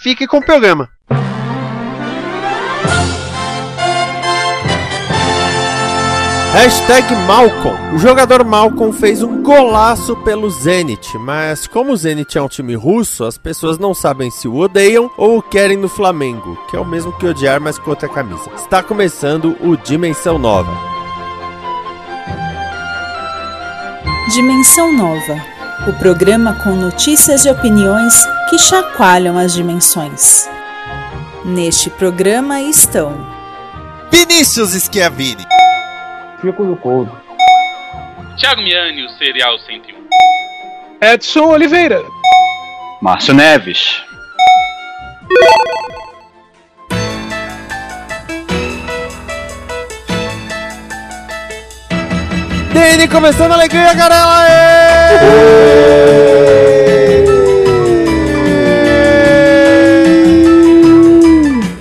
fique com o programa. Hashtag Malcolm. O jogador Malcolm fez um golaço pelo Zenit, mas como o Zenit é um time russo, as pessoas não sabem se o odeiam ou o querem no Flamengo, que é o mesmo que odiar, mas com outra camisa. Está começando o Dimensão Nova. Dimensão Nova. O programa com notícias e opiniões que chacoalham as dimensões. Neste programa estão Vinícius Schiavini. Chico do Couto. Thiago Miani, o Serial 101. Edson Oliveira. Márcio Neves. Dene começando a alegria, Garela!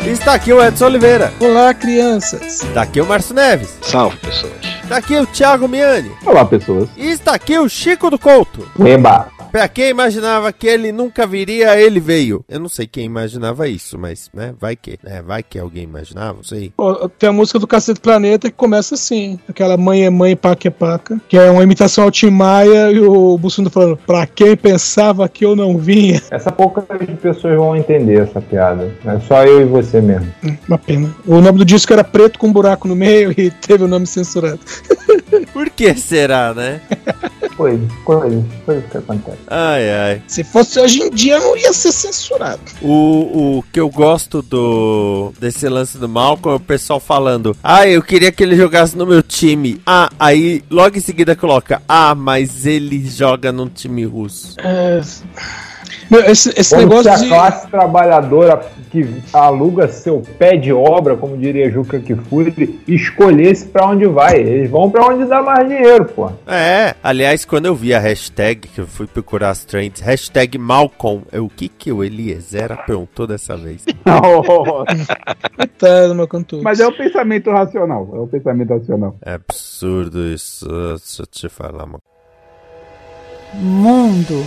Está aqui o Edson Oliveira. Olá, crianças. Está aqui o Márcio Neves. Salve, pessoas. Está aqui o Thiago Miani. Olá, pessoas. E está aqui o Chico do Couto. Eba. Pra quem imaginava que ele nunca viria, ele veio. Eu não sei quem imaginava isso, mas, né, vai que. É, vai que alguém imaginava, não sei. Pô, tem a música do Cacete Planeta que começa assim. Aquela mãe é mãe, paca é paca. Que é uma imitação ao Tim Maia e o Bussunda falando, pra quem pensava que eu não vinha. Essa poucas pessoas vão entender essa piada. É só eu e você mesmo. Hum, Uma pena. O nome do disco era Preto com um buraco no meio e teve o nome censurado. Por que será, né? Coisas, coisas, coisas que acontecem. Ai, ai. Se fosse hoje em dia, não ia ser censurado. O, o que eu gosto do desse lance do Malcolm é o pessoal falando: Ah, eu queria que ele jogasse no meu time. Ah, aí logo em seguida coloca: Ah, mas ele joga num time russo. É... Meu, esse esse Como se negócio a de. classe trabalhadora que aluga seu pé de obra, como diria Juca Kifuri, escolhesse pra onde vai. Eles vão pra onde dá mais dinheiro, pô. É, aliás, quando eu vi a hashtag, que eu fui procurar as trends, hashtag Malcolm, é o que que o Eliezer perguntou dessa vez? Coitado, meu cantor. Mas é o pensamento racional. É o pensamento racional. É absurdo isso, deixa eu te falar, mano. Mundo.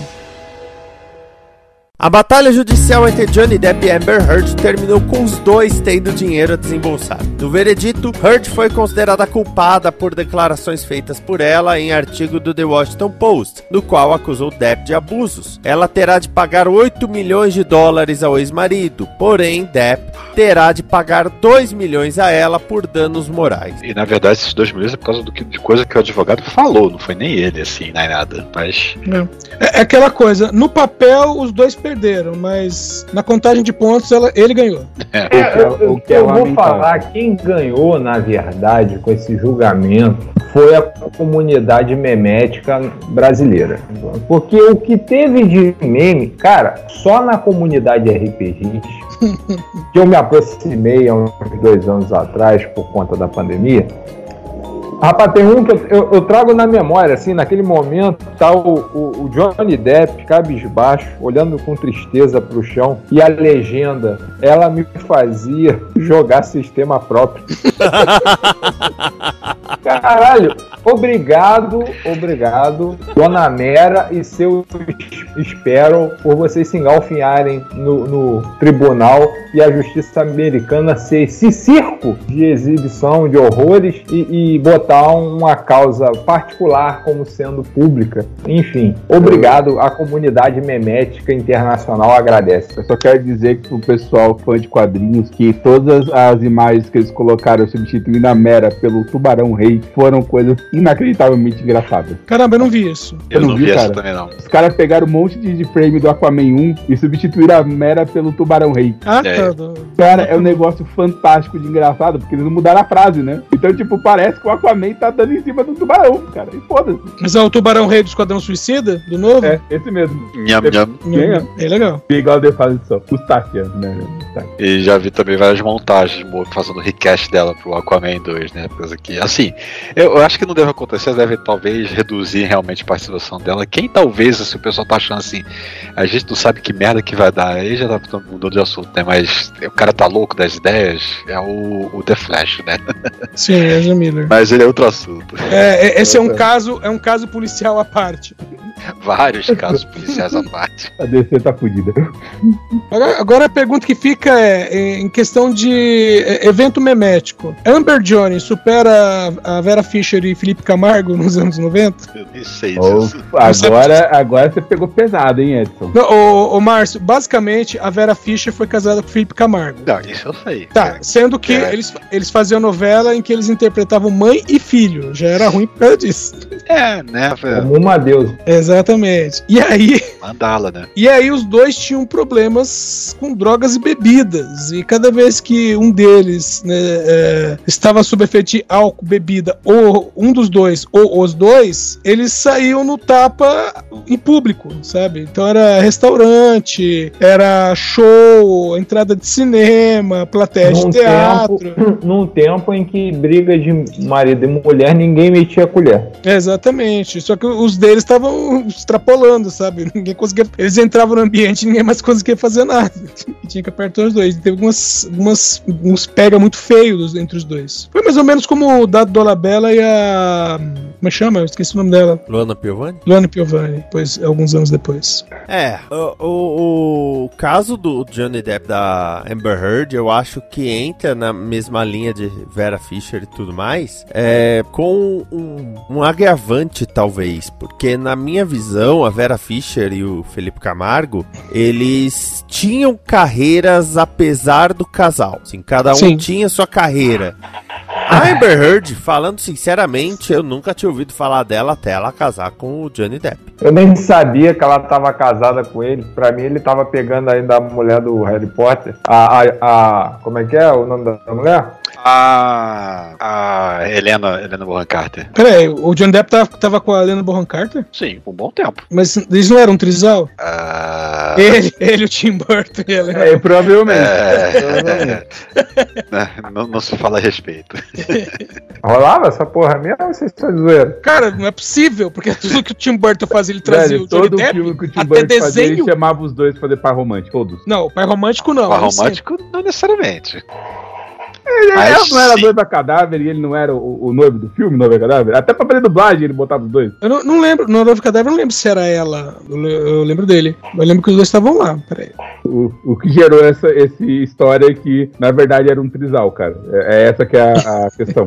A batalha judicial entre Johnny Depp e Amber Heard terminou com os dois tendo dinheiro a desembolsar. No veredito, Heard foi considerada culpada por declarações feitas por ela em artigo do The Washington Post, no qual acusou Depp de abusos. Ela terá de pagar 8 milhões de dólares ao ex-marido, porém Depp terá de pagar 2 milhões a ela por danos morais. E na verdade, esses dois milhões é por causa do que, de coisa que o advogado falou, não foi nem ele, assim, nem nada. Mas. É, é aquela coisa, no papel os dois perderam, mas na contagem de pontos ela, ele ganhou. É. É, eu, eu- o que é eu vou falar, quem ganhou, na verdade, com esse julgamento foi a comunidade memética brasileira. Porque o que teve de meme, cara, só na comunidade RPG, que eu me aproximei há uns dois anos atrás por conta da pandemia. Rapaz, tem um que eu, eu- trago na memória, assim, naquele momento, tá o, o- o Johnny Depp, cabisbaixo, olhando com tristeza pro chão, e a legenda, ela me fazia jogar sistema próprio. Caralho, obrigado, obrigado, Dona Mera e seu espero por vocês se engalfinharem no, no tribunal e a justiça americana ser esse circo de exibição de horrores e, e botar uma causa particular como sendo pública. Enfim, obrigado, a comunidade memética internacional agradece. Eu só quero dizer que pro pessoal fã de quadrinhos que todas as imagens que eles colocaram substituindo a Mera pelo Tubarão Rei foram coisas inacreditavelmente engraçada. Caramba, eu não vi isso. Eu não não vi, vi cara. também, não. Os caras pegaram um monte de, frame do Aquaman 1 e substituíram a Mera pelo Tubarão Rei. Ah, É. tá. Cara, é um negócio fantástico de engraçado, porque eles não mudaram a frase, né? Então, tipo, parece que o Aquaman tá dando em cima do tubarão, cara. E foda-se. Mas é o Tubarão Rei do Esquadrão Suicida, do novo? É, esse mesmo. Nham, nham. Quem é? É legal. Igual de fala só. Mustache, né? E já vi também várias montagens mo- fazendo request dela pro Aquaman 2, né? Coisa que, assim, eu, eu acho que não deve acontecer, deve talvez reduzir realmente a participação dela. Quem talvez, se o pessoal tá achando assim, a gente não sabe que merda que vai dar, aí já tá mudando de assunto, né? Mas o cara tá louco das ideias, é o, o The Flash, né? Sim, Ezra Miller. Mas ele é outro assunto. É, é- esse é um caso, é um caso policial à parte. Vários casos policiais à parte. A DC tá fudida. Agora, agora a pergunta que fica é, é, em questão de é, evento memético. Amber Jones supera a Vera Fischer e Felipe Camargo nos anos 90? Eu nem sei disso. agora, agora você pegou pesado, hein, Edson? Não, ô, ô, Márcio, basicamente a Vera Fischer foi casada com o Felipe Camargo. Não, isso eu sei. Tá, sendo que É. eles, eles faziam novela em que eles interpretavam mãe e filho. Já era ruim por causa disso. É, né? Como uma deusa. Exatamente. E aí, Mandala, né? E aí os dois tinham problemas com drogas e bebidas. E cada vez que um deles né, é, estava sob efeito de álcool, bebida, ou um dos dois, ou os dois, eles saíam no tapa em público, sabe? Então era restaurante, era show, entrada de cinema, plateia de Num teatro. tempo, num tempo em que briga de marido e mulher, ninguém metia a colher. Exatamente. Só que os deles estavam extrapolando, sabe? Ninguém conseguia. Eles entravam no ambiente e ninguém mais conseguia fazer nada. E tinha que apertar os dois. E teve algumas, algumas uns pega muito feios entre os dois. Foi mais ou menos como o Dado Dolabella e a. Como é que chama? Eu esqueci o nome dela. Luana Piovani? Luana Piovani, depois, alguns anos depois. É, o, o, o caso do Johnny Depp da Amber Heard, eu acho que entra na mesma linha de Vera Fischer e tudo mais, é, com um, um agravante, talvez, porque na minha visão, a Vera Fischer e o Felipe Camargo, eles tinham carreiras apesar do casal. Assim, cada um Sim. tinha sua carreira. A Amber Heard, falando sinceramente, eu nunca tinha ouvido falar dela até ela casar com o Johnny Depp. Eu nem sabia que ela estava casada com ele. Pra mim, ele tava pegando ainda a mulher do Harry Potter. A, a, a- como é que é o nome da mulher? A, a Helena, Helena Bonham Carter. Pera aí, o John Depp tava, tava com a Helena Bonham Carter? Sim, por um bom tempo. Mas eles não eram um trisal? Ah, Ele, ele, o Tim Burton e a Helena. É, provavelmente. é, não, não se fala a respeito. Rolava essa porra mesmo ou vocês estão? Cara, não é possível, porque tudo que o Tim Burton fazia, ele trazia Velho, o Johnny todo Depp, filme que o Tim até Burton fazia, ele desenho. chamava os dois pra fazer par romântico, todos. Não, pai romântico não. Par sim. romântico, não necessariamente. Ele Mas não era sim. noiva cadáver e ele não era o, o noivo do filme, noiva cadáver? Até pra fazer dublagem ele botava os dois. Eu não, não lembro, no Novo Cadáver eu não lembro se era ela. Eu, eu lembro dele. Eu lembro que os dois estavam lá. Peraí. O, o que gerou essa, essa história é que, na verdade, era um trisal, cara. É, é essa que é a, a questão.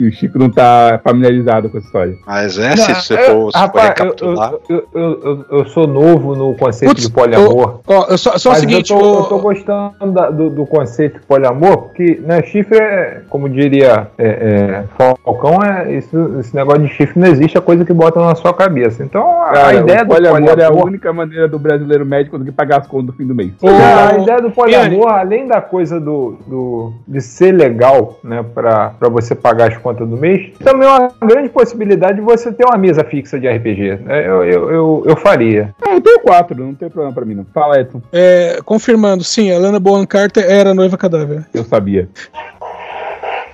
e o Chico não tá familiarizado com essa história. Mas é, se você for, rapaz, eu, recapitular. eu, eu, eu, eu sou novo no conceito Putz, de poliamor. Ó, eu só, só o seguinte, eu, tô, tô gostando da- do, do conceito de poliamor, porque né, chifre é, como diria é, é, Falcão, é, isso, esse negócio de chifre não existe, é coisa que botam na sua cabeça. Então a, Cara, a ideia do poliamor, é a única maneira do brasileiro médio conseguir pagar as contas no fim do mês. Ô, a ideia do poliamor, além da coisa do, do, de ser legal, né, pra, pra você pagar as contas do mês, também é uma grande possibilidade de você ter uma mesa fixa de RPG. né? Eu, eu, eu, eu faria. Ah, eu tenho quatro, não tem problema pra mim, não. Fala, Edson. é, confirmando, sim, a Helena Bonham Carter era a noiva cadáver. Eu sabia.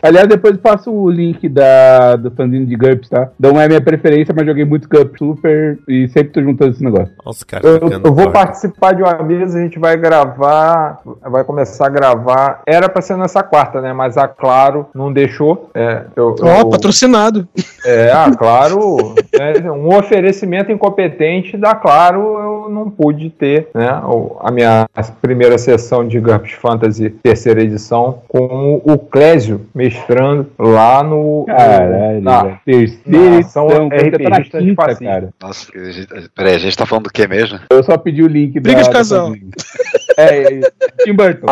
Aliás, depois passo o link da, do fanzinho de GURPS, tá? Não é minha preferência, mas joguei muito GURPS Super e sempre tô juntando esse negócio. Nossa, cara, Eu, ficando eu vou participar de uma mesa, a gente vai gravar, vai começar a gravar. Era pra ser nessa quarta, né? Mas a Claro não deixou. É, eu, Ó, eu- patrocinado. é a Claro, né, um oferecimento incompetente da Claro, eu não pude ter, né? A minha primeira sessão de GURPS Fantasy terceira edição com o Clésio mestrando lá no Caralho, na. Terceira edição, quando você tá na RPGista de quinta, fascismo. cara. Nossa, peraí, a gente tá falando do que mesmo? Eu só pedi o link Briga de da- casal. do fanzine. É, é, Tim Burton.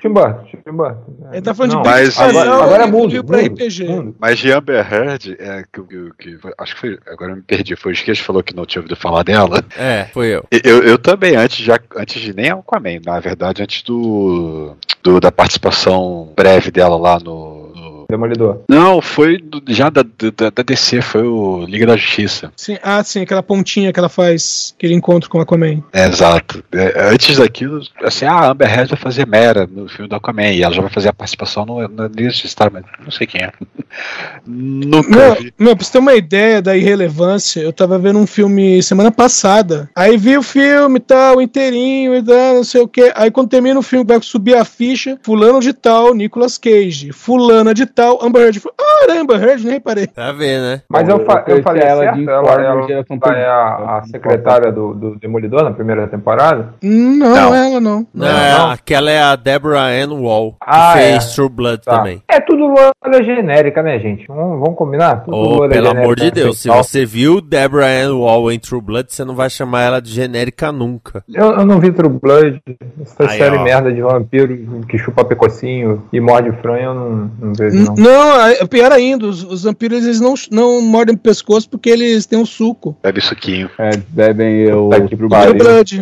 Tim Burton, Tim Burton. Ele tá falando Não, de mas Big agora- Casal agora é mundo, mundo, RPG. mundo. Mas de Amber Heard, é, que, que, que- acho que foi. Agora eu me perdi. Foi o Esquece que falou que não tinha ouvido falar dela. É, foi eu. Eu, eu também, antes de, antes de nem Aquaman, na verdade, antes do, do- da participação breve dela lá no. Demolidor. Não, foi do- já da, da, da DC, foi o Liga da Justiça. Sim, ah, sim, aquela pontinha que ela faz, aquele encontro com a Aquaman. É, exato. É, antes daquilo, assim, ah, a Amber Heard vai fazer Mera no filme do Aquaman, e ela já vai fazer a participação no, no Liga da Justiça, tá, mas não sei quem é. Nunca Meu, vi. meu, pra você ter uma ideia da irrelevância, eu tava vendo um filme semana passada. Aí vi o filme e tal, inteirinho e tal, não sei o que. Aí quando termina o filme, vai subir a ficha, fulano de tal, Nicolas Cage. Fulana de tal, Amber Heard. Eu falei, Ah, era Amber Heard, nem reparei. Tá vendo, né? Mas eu, fa- eu conheci falei ela certo? de Ela, ela, ela é a, a secretária do, do Demolidor na primeira temporada? Não, Não. ela não. Não, é, aquela é a Deborah Ann Wall, que Ah, fez é. True Blood Tá. também. É tudo loira genérica, né, gente? Vamos, vamos combinar? Tudo Oh, pelo genérica, amor de né, Deus, se você viu Deborah Ann Wall em True Blood, você não vai chamar ela de genérica nunca. Eu, eu não vi True Blood, essa Aí, série ó. merda de vampiro que chupa pecocinho e morde frango, eu não, não vejo, não. Não, é pior ainda, os, os vampiros eles não, não mordem o pescoço porque eles têm um suco. Bebe suquinho. É, bebem eu. True pariu. True Blood.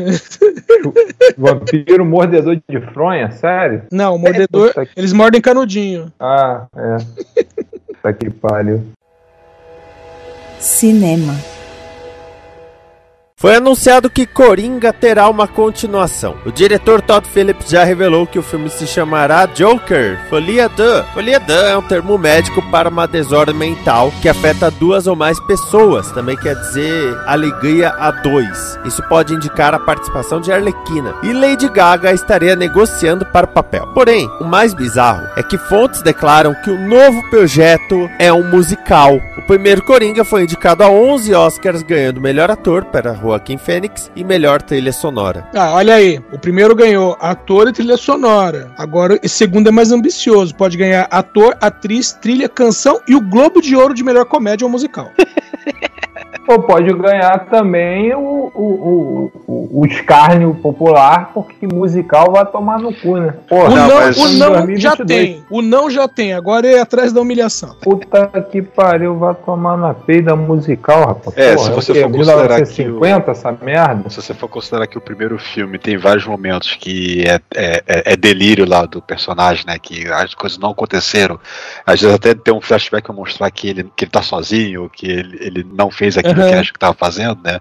Vampiro mordedor de fronha, sério? Não, o mordedor, que- eles mordem canudinho. Ah, é. Puta que pariu. Cinema. Foi anunciado que Coringa terá uma continuação. O diretor Todd Phillips já revelou que o filme se chamará Joker, Folia de. Folia de é um termo médico para uma desordem mental que afeta duas ou mais pessoas, também quer dizer alegria a dois. Isso pode indicar a participação de Arlequina. E Lady Gaga estaria negociando para o papel. Porém, o mais bizarro é que fontes declaram que o novo projeto é um musical. O primeiro Coringa foi indicado a 11 Oscars, ganhando melhor ator para Joaquim Fênix e melhor trilha sonora. Ah, olha aí. O primeiro ganhou ator e trilha sonora. Agora, o segundo é mais ambicioso. Pode ganhar ator, atriz, trilha, canção e o Globo de Ouro de melhor comédia ou musical. Ou pode ganhar também o, o, o, o, o escárnio popular, porque musical vai tomar no cu, né? Porra, o não, mas o não 2022. já tem. O não já tem. Agora é atrás da humilhação. Puta que pariu, vai tomar na peida musical, rapaz. É, Porra, se você o quê? for considerar que 1950, essa merda? Se você for considerar que o primeiro filme tem vários momentos que é, é, é- é delírio lá do personagem, né? Que as coisas não aconteceram. Às vezes até tem um flashback pra mostrar que ele, que ele tá sozinho, que ele, ele não fez aquilo. Que acha que tava fazendo, né?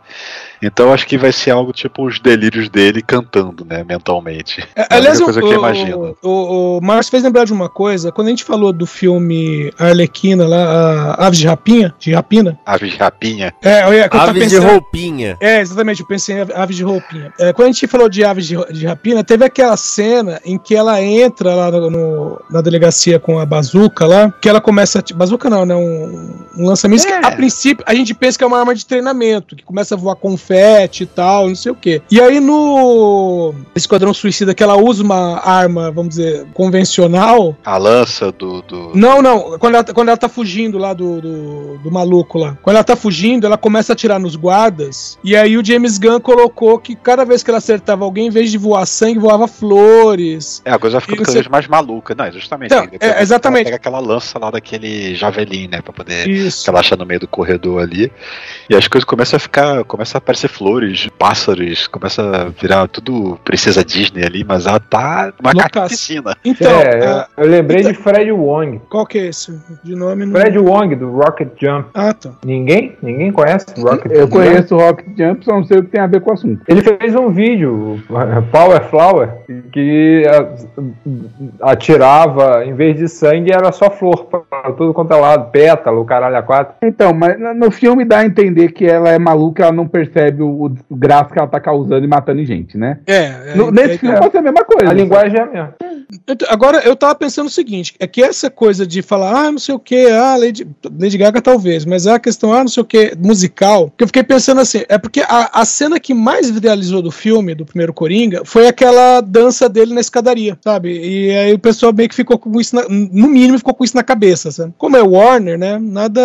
Então acho que vai ser algo tipo os delírios dele cantando, né? Mentalmente. É, a Aliás, o, coisa que eu imagino. o, o, o Márcio fez lembrar de uma coisa. Quando a gente falou do filme Arlequina, lá, a Aves de Rapinha, de Rapina. Aves de rapinha. É, eu ia- eu Aves de pensando- roupinha. É, exatamente, eu pensei em ave- aves de roupinha. É, quando a gente falou de aves de, de rapina, teve aquela cena em que ela entra lá no, na delegacia com a bazuca lá, que ela começa. A, ti- bazuca não, né? Um, um lançamento que É. a princípio a gente pensa que é uma arma de treinamento, que começa a voar confete e tal, não sei o quê. E aí no Esquadrão Suicida, que ela usa uma arma, vamos dizer, convencional. A lança do. do... Não, não. Quando ela, quando ela tá fugindo lá do, do, do maluco lá. Quando ela tá fugindo, ela começa a atirar nos guardas. E aí o James Gunn colocou que cada vez que ela acertava alguém, em vez de voar sangue, voava flores. É, a coisa E cada vez mais maluca. Não, justamente. Então, é, exatamente. Ela pega aquela lança lá daquele javelin, né? Pra poder. Isso. que ela acha no meio do corredor ali. E as coisas começam a ficar. Começam a aparecer flores, pássaros, começa a virar tudo princesa Disney ali, mas ela tá uma carnificina. Então, é, ah, eu lembrei de Fred Wong. qual que é esse? De nome não. Fred Wong, do Rocket Jump. Ah, tá. Ninguém? Ninguém conhece o Rocket Eu Jump? conheço o Rocket Jump, só não sei o que tem a ver com o assunto. Ele fez um vídeo, Power Flower, que a- atirava, em vez de sangue, era só flor para tudo quanto é lado, pétalo, o caralho a quatro. Então, mas no- filme dá a entender que ela é maluca, ela não percebe o, o graça que ela tá causando e matando gente, né? É, é, No- nesse é, filme é. pode ser a mesma coisa. A linguagem é a mesma. Então, Agora, eu tava pensando o seguinte: é que essa coisa de falar, ah, não sei o que, ah, Lady, Lady Gaga talvez, mas é a questão, ah, não sei o que, musical, que eu fiquei pensando assim, é porque a, a cena que mais viralizou do filme, do primeiro Coringa, foi aquela dança dele na escadaria, sabe? E aí o pessoal meio que ficou com isso, na- no mínimo, ficou com isso na cabeça, sabe? Como é Warner, né? Nada.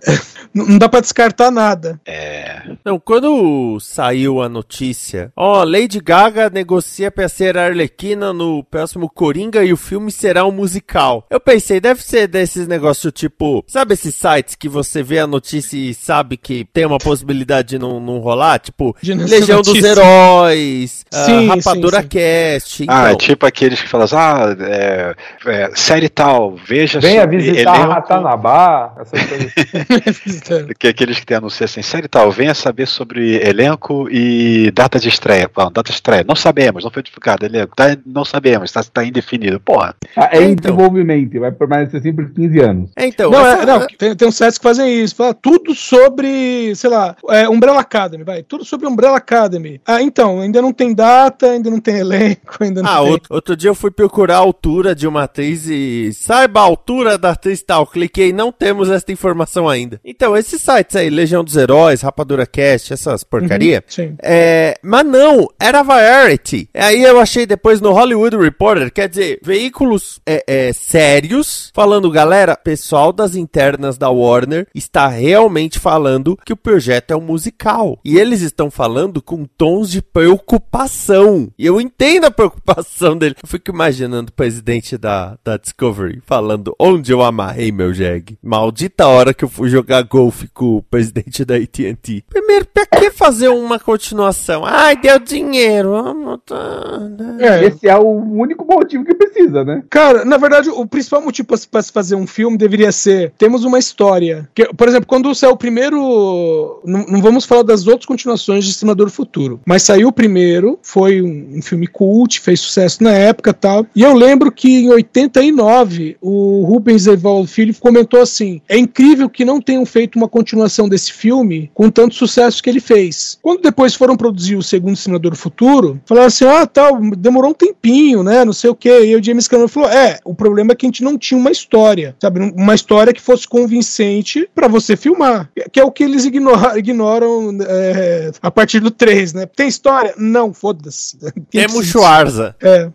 não dá pra descartar nada. É. Não, quando saiu a notícia, ó, Lady Gaga negocia pra ser a Arlequina no próximo Coringa e o filme será um musical. Eu pensei, deve ser desses negócios tipo, sabe esses sites que você vê a notícia e sabe que tem uma possibilidade de não, não rolar? Tipo, Legião dos notícia. Heróis, ah, Sim, Rapadura sim, sim. Cast. Ah, é então. tipo aqueles que falam assim, ah, é, é, série tal, veja Venha visitar elenco- Ratanabá, essas coisas. Que é aqueles que tem anúncio assim, série tal, venha saber sobre elenco e data de estreia. Bom, data de estreia, não sabemos, não foi divulgado, elenco, tá, não sabemos, tá, tá indefinido. Porra, Ah, É em Então. desenvolvimento, vai permanecer sempre por 15 anos. É, então, Não, essa- é, não tem, tem uns sites que fazem isso. Fala tudo sobre, sei lá, é, Umbrella Academy, vai. Tudo sobre Umbrella Academy. Ah, então, ainda não tem data, ainda não tem elenco, ainda não Ah, tem. outro, outro dia eu fui procurar a altura de uma atriz e saiba a altura da atriz tal. Cliquei, não temos essa informação ainda. Então, esses sites aí, Legião dos Heróis, Rapadura Cast, essas porcaria. Sim. É, mas não, era Variety. Aí eu achei depois no Hollywood Reporter, quer dizer, veículos é, é, sérios falando, galera, pessoal das internas da Warner está realmente falando que o projeto é um musical. E eles estão falando com tons de preocupação. E eu entendo a preocupação dele. Eu fico imaginando o presidente da, da Discovery falando onde eu amarrei meu jegue. Maldita hora que eu fui jogar golfe com o presidente da AT&T. Primeiro, pra que fazer uma continuação? Ai, deu dinheiro. Tá, né? É, Esse é o único motivo que precisa, né? Cara, na verdade, o principal motivo pra se- fazer um filme deveria ser: temos uma história. Que, por exemplo, quando saiu o primeiro. Não, não vamos falar das outras continuações de Exterminador do Futuro, mas saiu o primeiro, foi um, um filme cult, fez sucesso na época tal. E eu lembro que em 89, o Rubens Evaldo Filho comentou assim: é incrível que não tenham feito uma continuação desse filme com tanto sucesso que ele fez. Quando depois foram produzir o segundo Exterminador do Futuro, falaram assim: ah, tal, demorou um tempinho, né? Não sei o quê. E o James Cameron falou: é, o problema é que a gente não tinha uma história, sabe? Uma história que fosse convincente pra você filmar. Que é o que eles ignora- ignoram é, a partir do 3, né? Tem história? Não, foda-se. Temos Schwarza. É,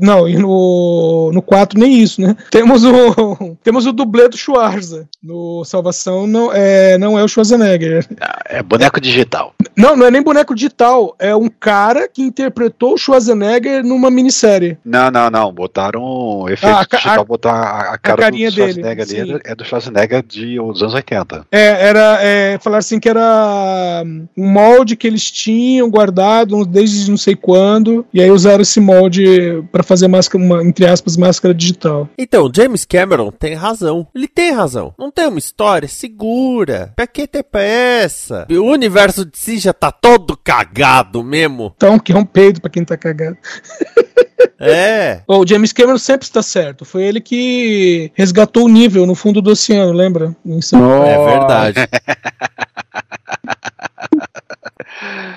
não, e no, no 4 nem isso, né? Temos o temos o dublê do Schwarza. No Salvação não é, não é o Schwarzenegger. é boneco digital. Não, não é nem boneco digital, é um cara que interpretou o Schwarzenegger numa minissérie. Não, não, não. Botaram um efeito Ah, a ca- digital, a- botar a, a cara carinha do Schwarzenegger dele, ali é do- Schwarzenegger de, dos anos 80. É, era, é, falaram assim que era hum, um molde que eles tinham guardado desde não sei quando, e aí usaram esse molde pra fazer máscara, uma, entre aspas, máscara digital. Então, James Cameron tem razão. Ele tem razão. Não tem uma história segura. Pra que ter pressa? O universo de si já tá todo cagado mesmo. Então, que é um peido pra quem tá cagado. É. O James Cameron sempre está certo. Foi ele que resgatou o nível no fundo do oceano, lembra? Isso. É verdade.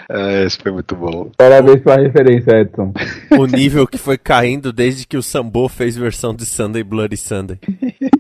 É, esse foi muito bom. Parabéns pela referência, Edson. O nível que foi caindo desde que o Sambo fez versão de Sunday Bloody Sunday.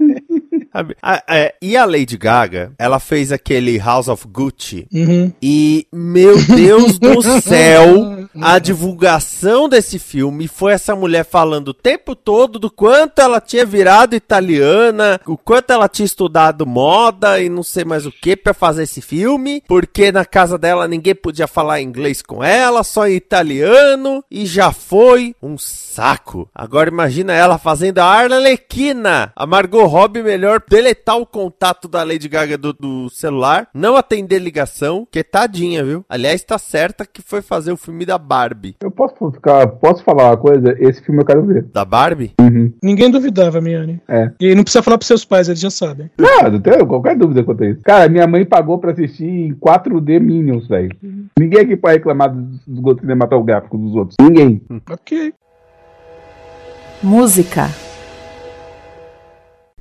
A- é, e a Lady Gaga, ela fez aquele House of Gucci. Uhum. E, meu Deus do céu, a divulgação desse filme foi essa mulher falando o tempo todo do quanto ela tinha virado italiana, o quanto ela tinha estudado moda e não sei mais o que pra fazer esse filme, porque na casa dela ninguém podia falar inglês com ela, só em italiano, e já foi um saco. Agora imagina ela fazendo a Arlequina, a Margot Robbie melhor deletar o contato da Lady Gaga do, do celular, não atender ligação, que tadinha, viu? Aliás, tá certa que foi fazer o filme da Barbie. Eu posso ficar, posso falar uma coisa? Esse filme eu quero ver. Da Barbie? Ninguém duvidava, Miane. É. E não precisa falar pros seus pais, eles já sabem. Não, não tenho qualquer dúvida quanto a isso. Cara, minha mãe pagou pra assistir em 4D Minions, velho. Ninguém aqui pode reclamar dos, dos gostos cinematográficos dos outros. Ninguém. Ok. Música.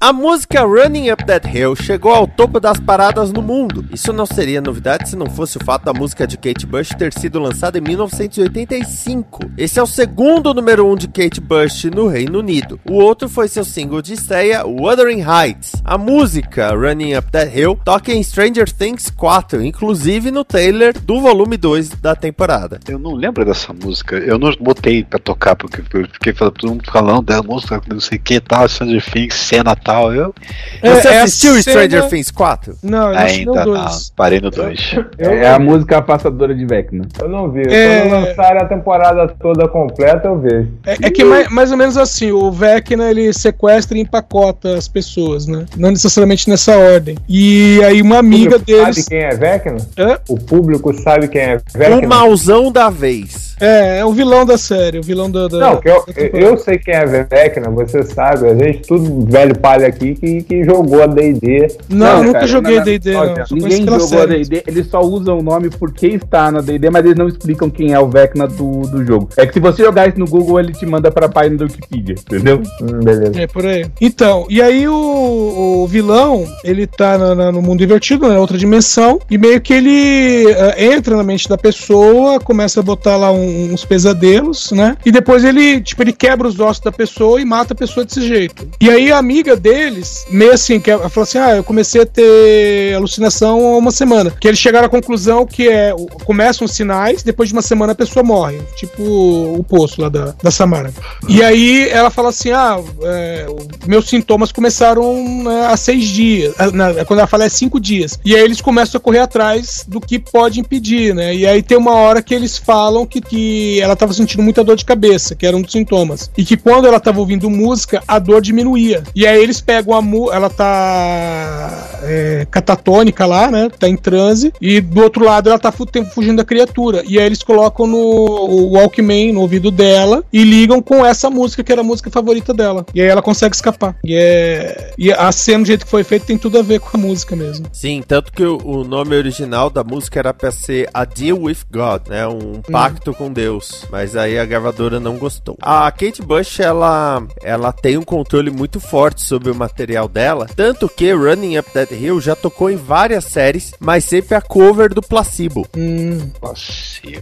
A música Running Up That Hill chegou ao topo das paradas no mundo. Isso não seria novidade se não fosse o fato da música de Kate Bush ter sido lançada em 1985. Esse é o segundo número 1 um de Kate Bush no Reino Unido. O outro foi seu single de estreia, Wuthering Heights. A música Running Up That Hill toca em Stranger Things 4, inclusive no trailer do volume 2 da temporada. Eu não lembro dessa música. Eu não botei pra tocar, porque eu fiquei falando, todo mundo falando da música, não sei o que tal, Stranger Things, cena tal. Eu Você É, é a assistiu cena- Stranger Things 4? Não, eu ainda não. Parei no 2. Eu, É a música passadora de Vecna. eu não vi. É. Quando lançarem a temporada toda completa, eu vejo. É, é que mais, mais ou menos assim, o Vecna ele sequestra e empacota as pessoas, né? Não necessariamente nessa ordem. E aí uma amiga o público deles. sabe quem é Vecna? Hã? O público sabe quem é O Vecna? mauzão da vez. É, é o vilão da série, o vilão da. da Não, que eu, eu sei quem é Vecna, você sabe. A gente, tudo velho palha aqui que, que jogou a D&D. Não, nunca cara, joguei DD, Ninguém jogou a. D&D, eles só usam o nome porque está na D&D, mas eles não explicam quem é o Vecna do, do jogo. É que se você jogar isso no Google, ele te manda pra página do Wikipedia, entendeu? Hum, beleza. É, por aí. Então, e aí o, o vilão, ele tá na- na- no mundo invertido, né? Outra dimensão, e meio que ele eh, entra na mente da pessoa, começa a botar lá um- uns pesadelos, né? E depois ele, tipo, ele quebra os ossos da pessoa e mata a pessoa desse jeito. E aí a amiga deles, meio assim, que ela falou assim: ah, eu comecei a ter alucinação há uma semana. Que eles chegaram à conclusão que é, começam os sinais, depois de uma semana a pessoa morre. Tipo o poço lá da, da Samara. E aí ela fala assim: ah, é, meus sintomas começaram né, há seis dias. Ah, na- quando ela fala é cinco dias. E aí eles começam a correr atrás do que pode impedir, né? E aí tem uma hora que eles falam que, que ela tava sentindo muita dor de cabeça, que era um dos sintomas. E que quando ela tava ouvindo música, a dor diminuía. E aí eles pegam a mu ela tá é, catatônica lá, né? Tá em transe. E do outro lado ela tá fugindo da criatura. E aí eles colocam no Walkman no ouvido dela e ligam com essa música que era a música favorita dela. E aí ela consegue escapar. E é. E a cena do jeito que foi feita tem tudo a ver com a música mesmo. Sim, tanto que o, o nome original da música era pra ser A Deal with God, né? Um pacto com Deus. Mas aí a gravadora não gostou. A Kate Bush, ela, ela tem um controle muito forte sobre o material dela. Tanto que Running Up That Hill já tocou em várias séries, mas sempre a cover do Placebo. Hum.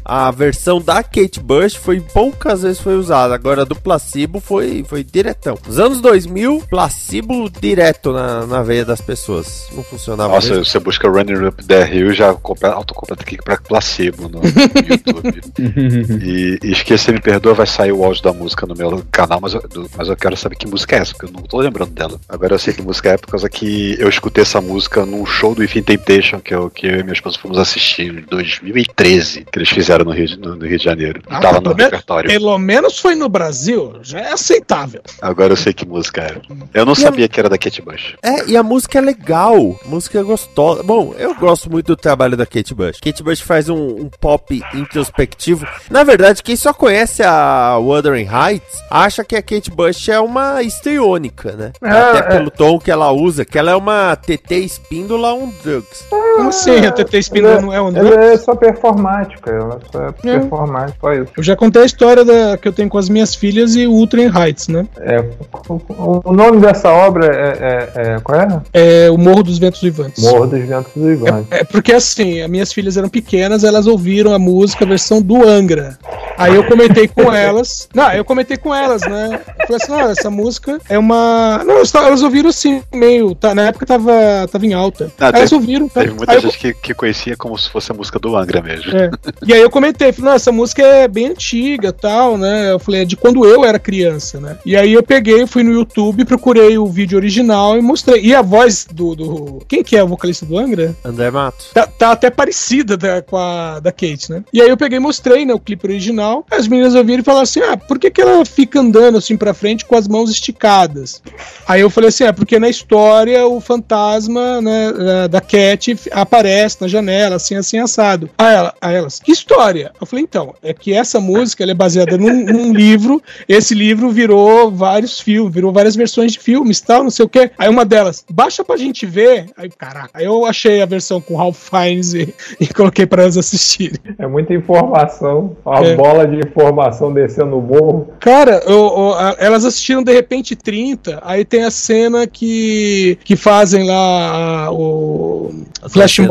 A versão da Kate Bush foi poucas vezes foi usada, agora do Placebo foi, foi diretão. Nos anos 2000, Placebo direto na, na veia das pessoas. Não funcionava Nossa, mesmo. você busca Running Up The Hill já compra, autocompleta aqui pra placebo no, no YouTube. e, e esquecer, me perdoa, vai sair o áudio da música no meu canal, mas eu, do- mas eu quero saber que música é essa, porque eu não tô lembrando dela. Agora eu sei que música é por causa que eu escutei essa música num show do Infin Temptation que eu, que eu e minha esposa fomos assistir em 2013, que eles fizeram no Rio de, no, no Rio de Janeiro. Ah, Tava no pelo menos- repertório. Pelo menos foi no Brasil, já é aceitável. Agora eu sei que música é. Eu não E a- sabia que era da Kate Bush. É, e a música é legal, música é gostosa. Bom, eu gosto muito do trabalho da Kate Bush. Kate Bush faz um, um pop introspectivo. Na verdade, quem só conhece a Wuthering Heights acha que a Kate Bush é uma histriônica, né? É, Até é. pelo tom que ela usa, que ela é uma TT espíndola on drugs. Como assim? A TT Espíndola não é um Ela é só performática, ela só é performática, só isso. Eu já contei a história da, que eu tenho com as minhas filhas e o Ultra Heights, né? É, o, o nome dessa obra é, é, é- Qual é? É o Morro dos Ventos Vivantes. Morro dos Ventos do Ivan. É porque assim, as minhas filhas eram pequenas, elas ouviram a música, a versão do Angra. Aí eu comentei com elas. Não, eu comentei com elas, né? Eu falei assim, olha, essa música é uma. Não, elas, elas ouviram assim, meio. Tá, na época tava, tava em alta. Ah, Aí elas teve- ouviram. Tá? Teve muita Aí eu- gente que, que conhecia como se fosse a música do Angra mesmo. É. E aí eu comentei, falei, essa música é bem antiga tal, né? Eu falei, é de quando eu era criança, né? E aí eu peguei, fui no YouTube, procurei o vídeo original e mostrei. E a voz do. do... Quem que é o vocalista do Angra? André Mato. Tá, tá até parecida da- com a da Kate, né? E aí eu peguei e mostrei, né, o clipe original. As meninas ouviram e falaram assim: ah, por que, que ela fica andando assim pra frente com as mãos esticadas? Aí eu falei assim: é, porque na história o fantasma, né, da- da Cat aparece na janela, assim, assim, assado. Aí, ela, aí elas, que história? Eu falei, então, é que essa música ela é baseada num, num livro. Esse livro virou vários filmes, virou várias versões de filmes tal, não sei o quê. Aí uma delas, baixa pra gente ver. Aí, caraca, aí eu achei a versão com Ralph Fiennes e, e coloquei pra elas assistirem. É muita informação. A É. bola de informação descendo o morro. Cara, eu- eu- a- elas assistiram de repente 30, aí tem a cena que, que fazem lá a- o Flash Mob,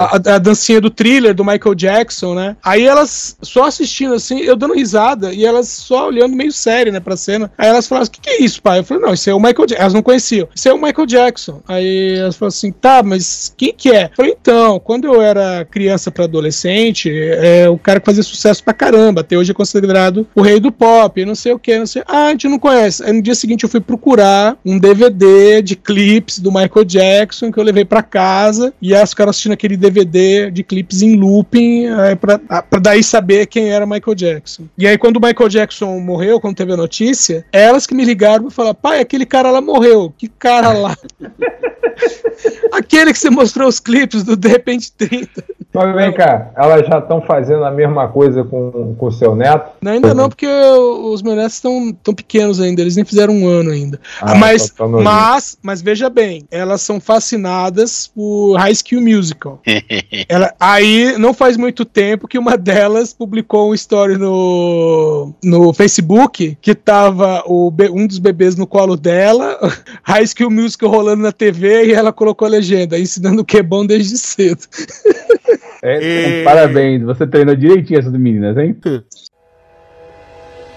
a, a dancinha do thriller do Michael Jackson, né? Aí elas só assistindo assim, eu dando risada e elas só olhando meio sério, né, pra cena. Aí elas falaram: O que, que é isso, pai? Eu falei: Não, isso é o Michael Jackson. Elas não conheciam. Isso é o Michael Jackson. Aí elas falaram assim: Tá, mas quem que é? Eu falei: Então, quando eu era criança pra adolescente, é o cara que fazia sucesso pra caramba. Até hoje é considerado o rei do pop, não sei o que, não sei. Ah, a gente não conhece. Aí no dia seguinte eu fui procurar um DVD de clipes do Michael Jackson que eu levei pra casa e elas ficaram assistindo aquele DVD de clipes em looping pra, ah, daí saber quem era Michael Jackson. E aí quando o Michael Jackson morreu, quando teve a notícia, elas que me ligaram e falaram, pai, aquele cara lá morreu. Que cara lá? aquele que você mostrou os clipes do De Repente 30. Mas vem cá, elas já estão fazendo a mesma coisa com o seu neto? Não, ainda não, porque os meus netos estão tão pequenos ainda, eles nem fizeram um ano ainda. Ah, mas, só tão novinho. mas, mas veja bem, elas são fascinadas por High School Musical. Ela, aí não faz muito tempo que uma delas publicou um story no, no Facebook que tava o, um dos bebês no colo dela, High School Musical rolando na TV e ela colocou a legenda, ensinando o que é bom desde cedo. É, E- Parabéns, você treinou direitinho essas meninas, hein?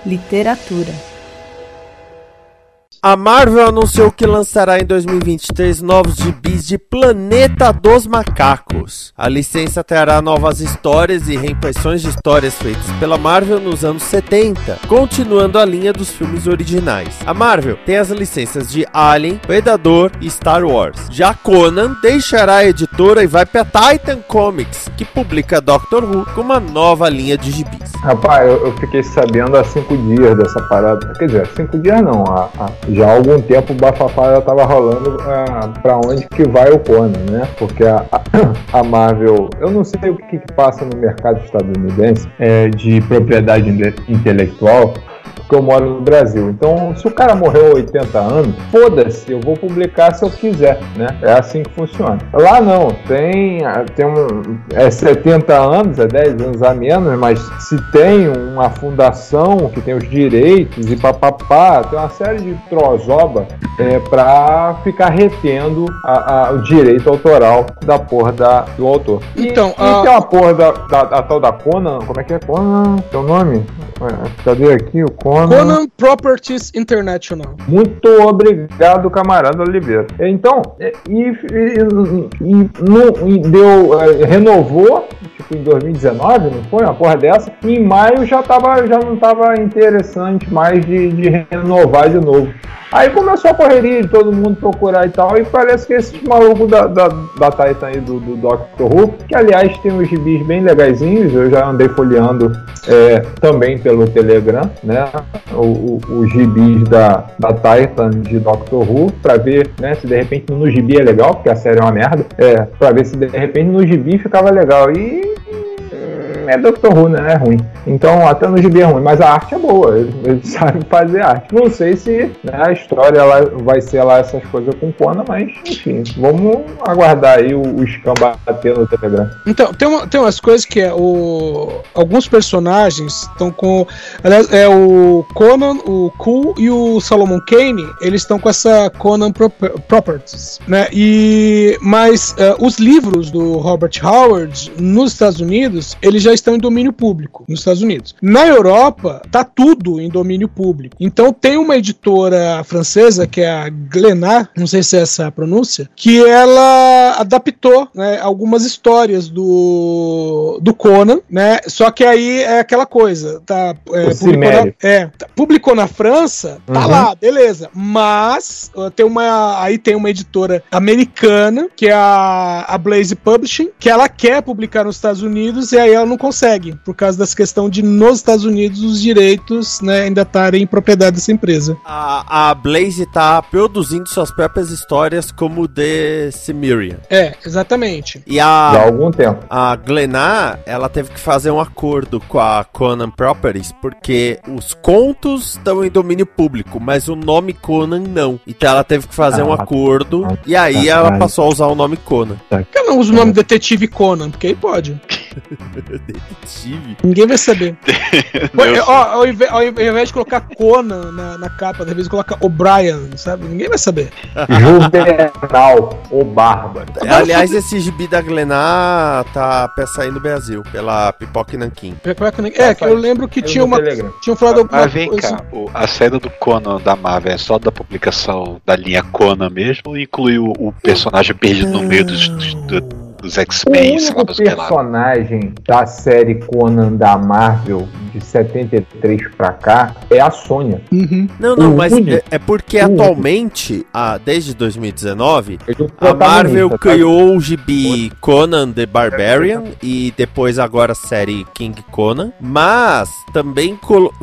Literatura. A Marvel anunciou que lançará em 2023 novos gibis de Planeta dos Macacos. A licença trará novas histórias e reimpressões de histórias feitas pela Marvel nos anos 70, continuando a linha dos filmes originais. A Marvel tem as licenças de Alien, Predador e Star Wars. Já Conan deixará a editora e vai para Titan Comics, que publica Doctor Who com uma nova linha de gibis. Rapaz, eu, eu fiquei sabendo há cinco dias dessa parada. Quer dizer, cinco dias não. há- há- já há algum tempo o bafafá já tava rolando ah, pra onde que vai o Conan, né? Porque a, a- Marvel, eu não sei o que, que passa no mercado estadunidense é, de propriedade inte- intelectual. Porque eu moro no Brasil. Então, se o cara morreu há 80 anos, foda-se, eu vou publicar se eu quiser, né? É assim que funciona. Lá não, tem, tem um, é 70 anos, é 10 anos a menos, mas se tem uma fundação que tem os direitos e papapá, tem uma série de trozoba é, pra ficar retendo a- a- o direito autoral da porra da, do autor. E, Então, e a- tem uma porra da, da, da tal da Conan, como é que é Conan? Seu nome? Ué, Cadê aqui o Conan? Conan Properties International. Muito obrigado, camarada Oliveira. Então, e, e- e não- e deu, eh, renovou, tipo em 2019, não foi? Uma porra dessa. E em maio já, tava, já não estava interessante mais de, de renovar de novo. Aí começou a correria de todo mundo procurar e tal, e parece que esse maluco da, da, da Titan aí do, do Doctor Who, que aliás tem uns gibis bem legaisinhos, eu já andei folheando é, também pelo Telegram, né? Os gibis da, da Titan de Doctor Who, pra ver né, se de repente no gibi é legal, porque a série é uma merda, é, pra ver se de repente no gibi ficava legal. E é Doctor Who, né? É ruim. Então, até no gibi é ruim, mas a arte é boa. Eles sabem fazer arte. Não sei se né, a história ela vai ser lá essas coisas com Conan, mas enfim, vamos aguardar aí o, o Scam bater no Telegram. Então, tem, uma- tem umas coisas que é o. Alguns personagens estão com. Aliás, é o Conan, o Cool e o Solomon Kane, eles estão com essa Conan Prop- Properties, né? E. Mas eh, os livros do Robert Howard nos Estados Unidos, eles já estão em domínio público nos Estados Unidos. Na Europa, tá tudo em domínio público. Então tem uma editora francesa, que é a Glenat, não sei se é essa a pronúncia, que ela adaptou né, algumas histórias do, do Conan, né? Só que aí é aquela coisa, tá? É, publicou, na, é, tá- publicou na França, tá Uhum. lá, beleza. Mas tem uma, aí tem uma editora americana, que é a, a Blaze Publishing, que ela quer publicar nos Estados Unidos e aí ela não consegue, por causa dessa questão de nos Estados Unidos os direitos né, ainda estarem em propriedade dessa empresa. A, a Blaze tá produzindo suas próprias histórias como The Cimmerian. É, exatamente. E Já há a, algum tempo. a Glennar, ela teve que fazer um acordo com a Conan Properties, porque os contos estão em domínio público, mas o nome Conan não. Então ela teve que fazer um Ah, acordo, e aí ela caralho. passou a usar o nome Conan. Por que eu não uso o nome Detetive Conan? Porque aí pode. Detetive. Ninguém vai saber. Meu Ó, ao, invés, ao invés de colocar Conan na, na capa, às vezes coloca O'Brien, sabe? Ninguém vai saber. Juvenal, o Bárbaro. Aliás, esse gibi da Glenar tá pra sair no Brasil, pela Pipoca e Nanquim. É, que eu lembro que tinha uma. Tinham falado alguma Mas vem coisa. cá, o- a saída do Conan da Marvel é só da publicação da linha Conan mesmo ou inclui o, o personagem perdido no meio dos, dos, do- dos O X-Men, sei lá, único mas o que lá. personagem da série Conan da Marvel de 73 pra cá é a Sônia. Uhum. Não, não, O mas único. é, é porque O atualmente, ah, desde 2019, Ele é o a Marvel tá? criou o gibi Conan the Barbarian e depois agora a série King Conan, mas também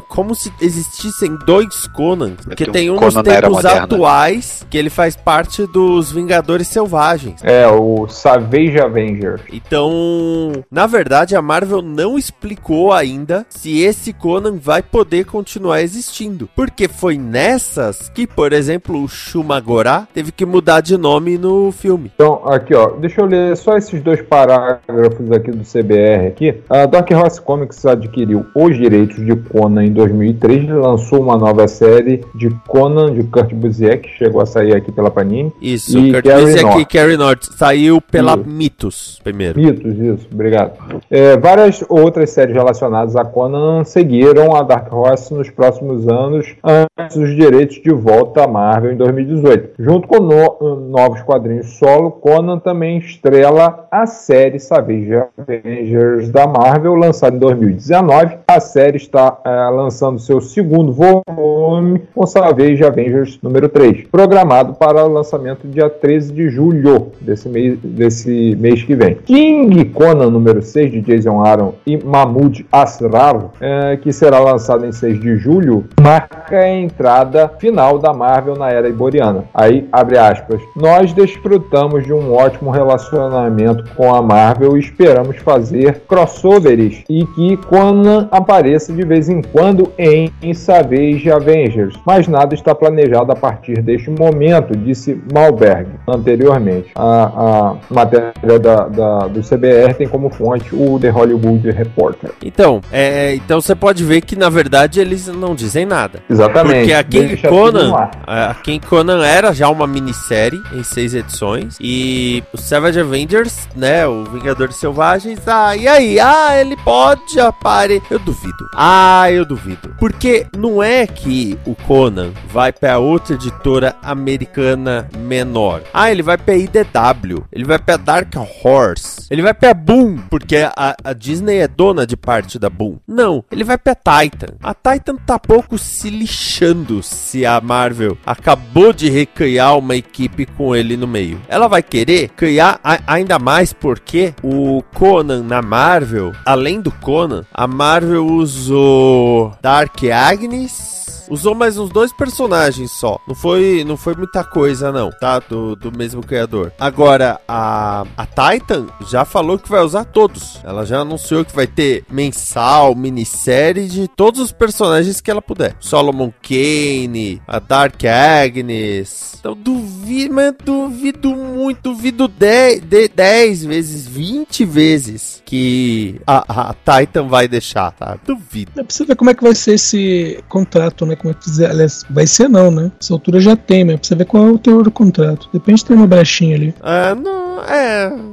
como se existissem dois Conan, porque tem um tem um nos tempos atuais que ele faz parte dos Vingadores Selvagens. É, o Savage Avenger. Então, na verdade, a Marvel não explicou ainda se esse Conan vai poder continuar existindo. Porque foi nessas que, por exemplo, o Shumagorá teve que mudar de nome no filme. Então, aqui ó, deixa eu ler só esses dois parágrafos aqui do CBR aqui. A Dark Horse Comics adquiriu os direitos de Conan em 2003 e lançou uma nova série de Conan de Kurt Busiek, que chegou a sair aqui pela Panini. Isso, E Kurt Busiek e. Carrie North saiu pela Isso. Mitos primeiro. Mitos, isso, obrigado. É, várias outras séries relacionadas a Conan seguiram a Dark Horse nos próximos anos, antes dos direitos de volta à Marvel em 2018. Junto com no- novos quadrinhos solo, Conan também estrela a série Savage Avengers da Marvel, lançada em 2019. A série está é, lançando seu segundo volume, com Savage Avengers número 3, programado para o lançamento dia 13 de julho desse mês, desse mês que vem. King Conan número 6 de Jason Aaron e Mahmoud Asrar, é, que será lançado em 6 de julho, marca a entrada final da Marvel na era iboriana. Aí, abre aspas, nós desfrutamos de um ótimo relacionamento com a Marvel e esperamos fazer crossovers e que Conan apareça de vez em quando em Savage Avengers, mas nada está planejado a partir deste momento, disse Malberg anteriormente. A, a matéria da, da- do CBR tem como fonte o The Hollywood Reporter. Então, é, então você pode ver que na verdade eles não dizem nada. Exatamente. Porque a King Conan, a King Conan era já uma minissérie em seis edições e o Savage Avengers, né, o Vingadores Selvagens, ah, e aí? Ah, ele pode aparecer. Eu duvido. Ah, eu duvido. Porque não é que o Conan vai pra outra editora americana menor. Ah, ele vai pra IDW, ele vai pra Dark Horse, ele vai pra Boom, porque a, a Disney é dona de parte da Boom. Não, ele vai pra Titan. A Titan tá pouco se lixando se a Marvel acabou de recriar uma equipe com ele no meio. Ela vai querer criar a- ainda mais porque o Conan na Marvel, além do Conan, a Marvel usou Dark Agnes. Usou mais uns dois personagens só. Não foi, não foi muita coisa, não, tá? Do, do mesmo criador. Agora, a, a Titan já falou que vai usar todos. Ela já anunciou que vai ter mensal, minissérie de todos os personagens que ela puder. Solomon Kane, a Dark Agnes. Então duvido, mas duvido muito, duvido 10, 10 vezes, 20 vezes que a, a Titan vai deixar, tá? Duvido. É, precisa ver como é que vai ser esse contrato, né? Como é que dizer, aliás, vai ser não, né? Essa altura já tem, mas precisa ver qual é o teor do contrato. De repente tem uma brechinha ali. Ah, não, é.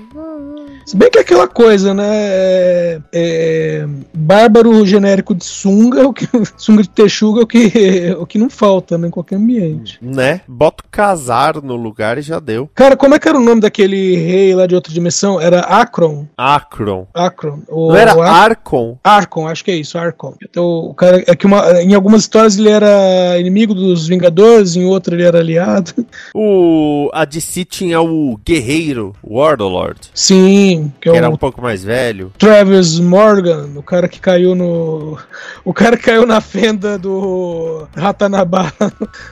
Se bem que é aquela coisa, né? É, é, bárbaro genérico de sunga, o que, sunga de texuga é o que, o que não falta, né? Em qualquer ambiente. Né? Bota o casar no lugar e já deu. Cara, como é que era o nome daquele rei lá de outra dimensão? Era Akron? Acron. Akron. O, Não era o Ar- Arcon? Arcon, acho que é isso, Arcon. Então, o cara é que uma, em algumas histórias ele era inimigo dos Vingadores, em outra ele era aliado. O, a DC tinha o Guerreiro, o Warlord, Sim, que que é era o um pouco mais velho. Travis Morgan, o cara que caiu no. O cara que caiu na fenda do Ratanabá.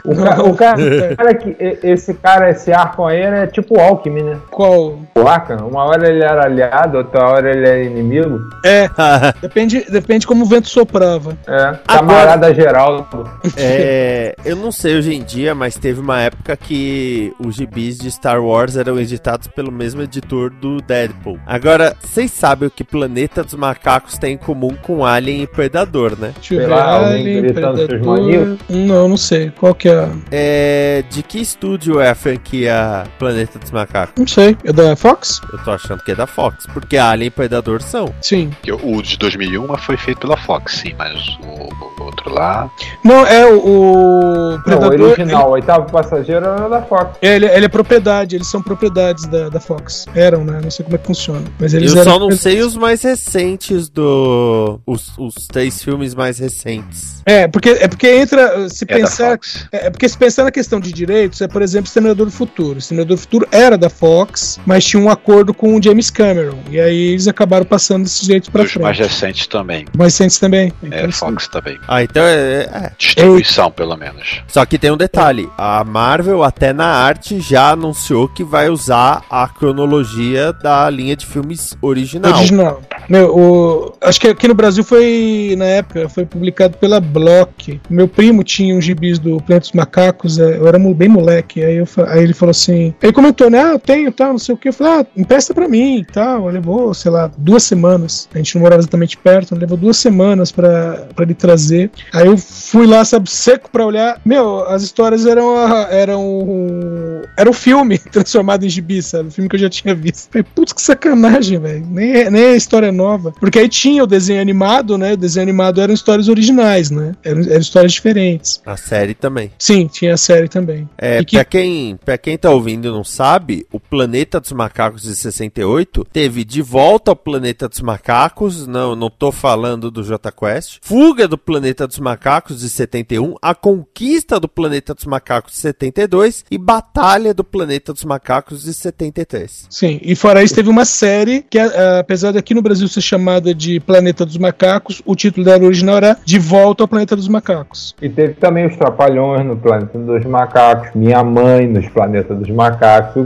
O, ca- o cara, cara que, esse cara, esse Arkham aí, é tipo o Alckmin, né? Qual? O Arkham, uma hora ele era aliado, outra hora ele era inimigo. É, depende, depende como o vento soprava. É, camarada Geraldo. É, eu não sei hoje em dia, mas teve uma época que os gibis de Star Wars eram editados pelo mesmo editor do Deadpool. Deadpool. Agora, vocês sabem o que Planeta dos Macacos tem em comum com Alien e Predador, né? Deixa eu Sei lá, Alien, Predador. maníacos. Não, não sei. Qual que é? a- É. De que estúdio é a franquia Planeta dos Macacos? Não sei. É da Fox? Eu tô achando que é da Fox, porque Alien e Predador são. Sim. O de 2001 foi feito pela Fox, sim, mas o, o outro lá. Não, é o, o Não, Predador. o original, o oitavo passageiro era da Fox. Ele, ele é propriedade, eles são propriedades da, da Fox. Eram, né? Não sei como é que funciona. Mas eles Eu só não sei os mais recentes do. Os, os três filmes mais recentes. É, porque, é porque entra. Se É pensar. Fox. É porque se pensar na questão de direitos, é, por exemplo, Exterminador do Futuro. Exterminador do Futuro era da Fox, mas tinha um acordo com o James Cameron. E aí eles acabaram passando esses direitos pra Dos mais recentes também. Mais recentes também. É, Então, Fox também. Ah, então é. é. Distribuição, pelo menos. Só que tem um detalhe: a Marvel, até na arte, já anunciou que vai usar a cronologia da linha de filmes original. Original. Meu, o, acho que aqui no Brasil foi, na época, foi publicado pela Block. Meu primo tinha uns gibis do Planeta dos Macacos, é, eu era bem moleque. Aí, eu aí ele falou assim: ele comentou, né? Ah, eu tenho, tal, não sei o que. Eu falei, ah, empresta pra mim e tal. Levou, sei lá, duas semanas. A gente não morava exatamente perto, levou duas semanas pra, pra ele trazer. Aí eu fui lá, sabe, seco pra olhar. Meu, as histórias eram. a- eram era o filme transformado em gibi, sabe? O filme que eu já tinha visto. Falei, putz, que sacanagem, velho. Nem, é- nem é história nova. Porque aí tinha o desenho animado, né? O desenho animado eram histórias originais, né? Eram, eram histórias diferentes. A série também. Sim, tinha a série também. É, que- pra, quem, pra quem tá ouvindo e não sabe, o Planeta dos Macacos de 68 teve De Volta ao Planeta dos Macacos, não, não tô falando do J Quest, Fuga do Planeta dos Macacos de 71, A Conquista do Planeta dos Macacos de 72 e Batalha do Planeta dos Macacos de 73. Sim, e fora isso teve uma série que, a- apesar daqui no Brasil ser chamada de Planeta dos Macacos, o título dela original era De Volta ao Planeta dos Macacos. E teve também os Trapalhões no Planeta dos Macacos, Minha Mãe nos Planetas dos Macacos. O,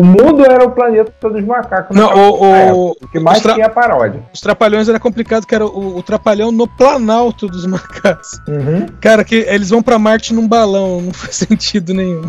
o mundo era o Planeta dos Macacos. Não, naquela o- o- época. o que mais tinha paródia. Os Trapalhões era complicado, que era o, o Trapalhão no Planalto dos Macacos. Uhum. Cara, que eles vão pra Marte num balão, não faz sentido nenhum.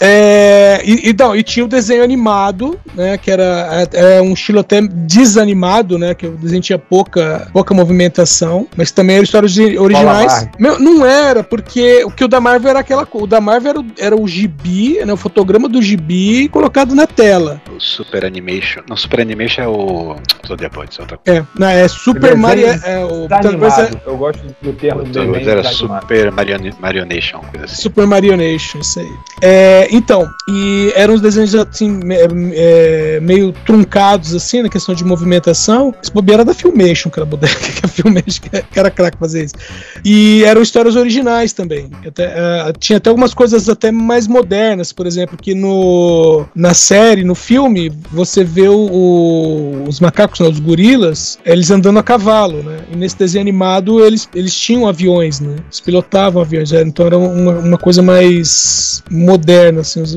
É, e, e, não, e tinha o desenho animado, né? Que era, é, um estilo até desanimado, né? Que o desenho tinha pouca, pouca movimentação, mas também eram histórias originais. Meu, não era, porque o que o da Marvel era aquela coisa. O da Marvel era o, era o gibi, né? O fotograma do gibi colocado na tela. O Super Animation. Não, Super Animation é o. Thunderbolts, é outra coisa. É, não, é Super Desenho Mario. É, o, Desanimado. Eu gosto do termo O desenho Thunderbolts era. Super Marion- Marionation, coisa assim. Super Marionation, isso aí. É, então, e eram uns desenhos assim, é, meio truncados, assim, na questão de movimentação. Esse bobeira era da Filmation, que era boneca, que a Filmation que era craque fazer isso. E eram histórias originais também. Até, é, tinha até algumas coisas até mais modernas, por exemplo, que no, na série, no filme, você vê o- o- os macacos, não, os gorilas, eles andando a cavalo, né? E nesse desenho animado eles, eles tinham aviões, né? Eles pilotavam aviões, é, então era uma, uma coisa mais moderna, assim, os,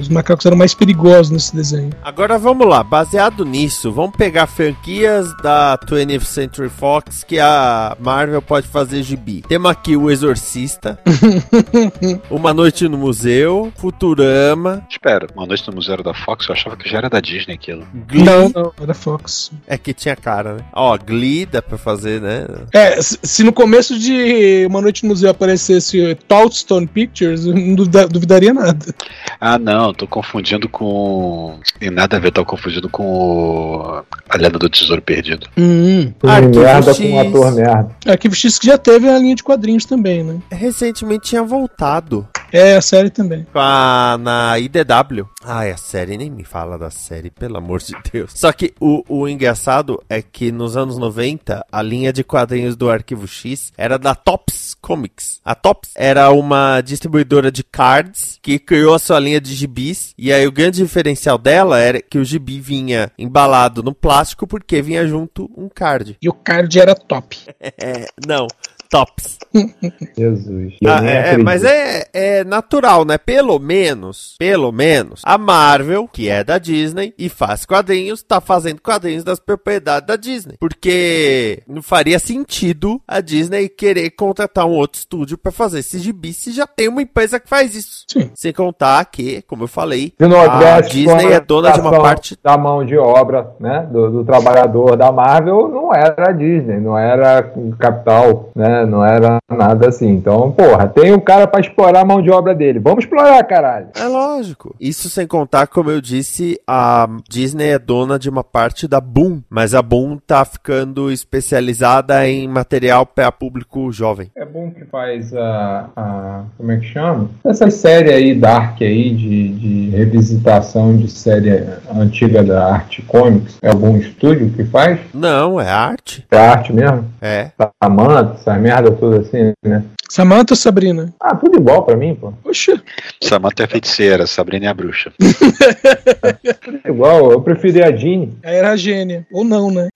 os macacos eram mais perigosos nesse desenho. Agora vamos lá, baseado nisso, vamos pegar franquias da 20th Century Fox que a Marvel pode fazer gibi. Temos aqui o Exorcista, Uma Noite no Museu, Futurama, Espera, Uma Noite no Museu da Fox, eu achava que já era da Disney aquilo. Glee. Não, não, era Fox. É que tinha cara, né? Ó, Glee dá pra fazer, né? É, se, no começo de Uma Noite no Museu aparecesse Touchstone Pictures, eu não duvida- duvidaria nada. Ah, não, tô confundindo com. Tem nada a ver, tô confundindo com o. A Lenda do Tesouro Perdido. Hum. Arquivo merda X. com um ator merda. Arquivo X que já teve a linha de quadrinhos também, né? Recentemente tinha voltado É, a série também. com a, na IDW. Ai, a série, nem me fala da série, pelo amor de Deus. Só que o, o engraçado é que nos anos 90, a linha de quadrinhos do Arquivo X era da Tops Comics. A Tops era uma distribuidora de cards que criou a sua linha de gibis. E aí o grande diferencial dela era que o gibi vinha embalado no plástico porque vinha junto um card. E o card era top. É, não. Tops. Jesus. Ah, é, acredito. mas é, é natural, né? Pelo menos, pelo menos, a Marvel, que é da Disney e faz quadrinhos, tá fazendo quadrinhos das propriedades da Disney. Porque não faria sentido a Disney querer contratar um outro estúdio pra fazer esse gibi se já tem uma empresa que faz isso. Sim. Sem contar que, como eu falei, a houvesse Disney é dona de uma parte. da mão de obra, né, do, do trabalhador da Marvel, não era a Disney, não era capital, né, não era nada assim. Então, porra, tem um cara pra explorar a mão de obra dele. Vamos explorar, caralho. É lógico. Isso sem contar, como eu disse, a Disney é dona de uma parte da Boom, mas a Boom tá ficando especializada em material para público jovem. É bom que faz a, a- como é que chama? Essa série aí, Dark aí, de, de revisitação de série antiga da Arte Comics. É algum estúdio que faz? Não, é arte. É arte mesmo? É. Samanta, essas merda toda assim, né? Samantha ou Sabrina? Ah, tudo igual pra mim, pô. Poxa, Samantha é feiticeira, Sabrina é a bruxa. Tudo igual, eu preferi a Jean. era a gênia. Ou não, né?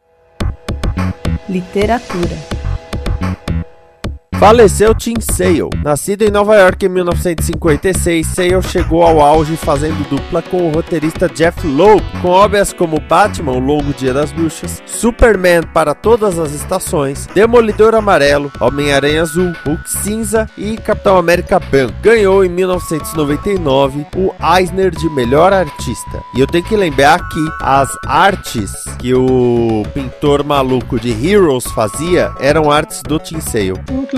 Literatura. Faleceu Tim Sale. Nascido em Nova York em 1956, Sale chegou ao auge fazendo dupla com o roteirista Jeff Loeb, com obras como Batman, O Longo Dia das Bruxas, Superman para Todas as Estações, Demolidor Amarelo, Homem-Aranha Azul, Hulk Cinza e Capitão América Branco. Ganhou em 1999 o Eisner de Melhor Artista. E eu tenho que lembrar que as artes que o pintor maluco de Heroes fazia eram artes do Tim Sale.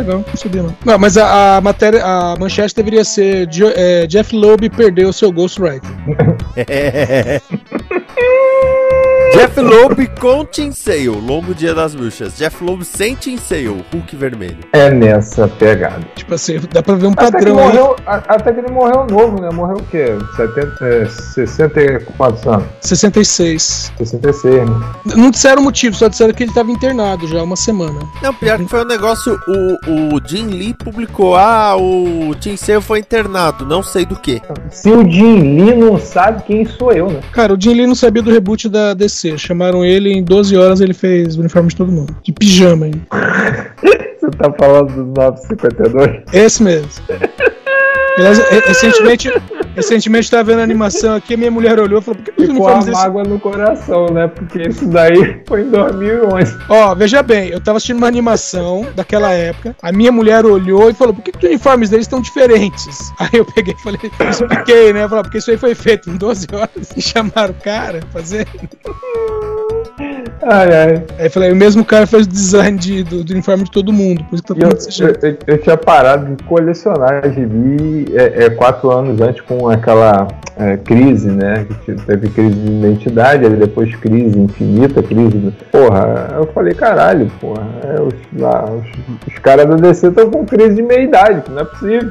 Legal, não sabia não. Não, mas a, a matéria, a manchete deveria ser é, Jeff Loeb perdeu seu Ghostwriter. Jeff Loeb com Tim Sale, Longo Dia das Bruxas. Jeff Loeb sem Tim Sale, Hulk vermelho. É nessa pegada. Tipo assim, dá pra ver um Até que, padrão morreu, até que ele morreu novo, né? Morreu o quê? 70, é, 64 anos? 66. 66, né? Não disseram o motivo, só disseram que ele tava internado já há uma semana. Não, pior que foi um negócio, o, o Jim Lee publicou, ah, o Tim Sale foi internado, não sei do que. Se o Jim Lee não sabe quem sou eu, né? Cara, o Jim Lee não sabia do reboot da DC. Chamaram ele em 12 horas ele fez o uniforme de todo mundo. De pijama ainda. Você tá falando do 952? Esse mesmo. Aliás, recentemente, recentemente tava vendo a animação aqui, minha mulher olhou e falou, por que os Ficou a desse... mágoa no coração, né? Porque isso daí foi em 2011. Ó, veja bem, eu tava assistindo uma animação daquela época, a minha mulher olhou e falou, por que, que os uniformes deles estão diferentes? Aí eu peguei e falei, expliquei, né? Falei, porque isso aí foi feito em 12 horas e chamaram o cara fazer. Ai, ai. Aí eu falei, o mesmo cara fez o design de- do, do uniforme de todo mundo, por isso que tá Eu, jeito. eu, eu tinha parado de colecionar gibi é, é, quatro anos antes com aquela é, crise, né? Que te- teve crise de identidade, aí depois crise infinita, crise. do- Porra, eu falei, caralho, porra, é, os, lá, os, os caras da DC estão com crise de meia-idade, não é possível.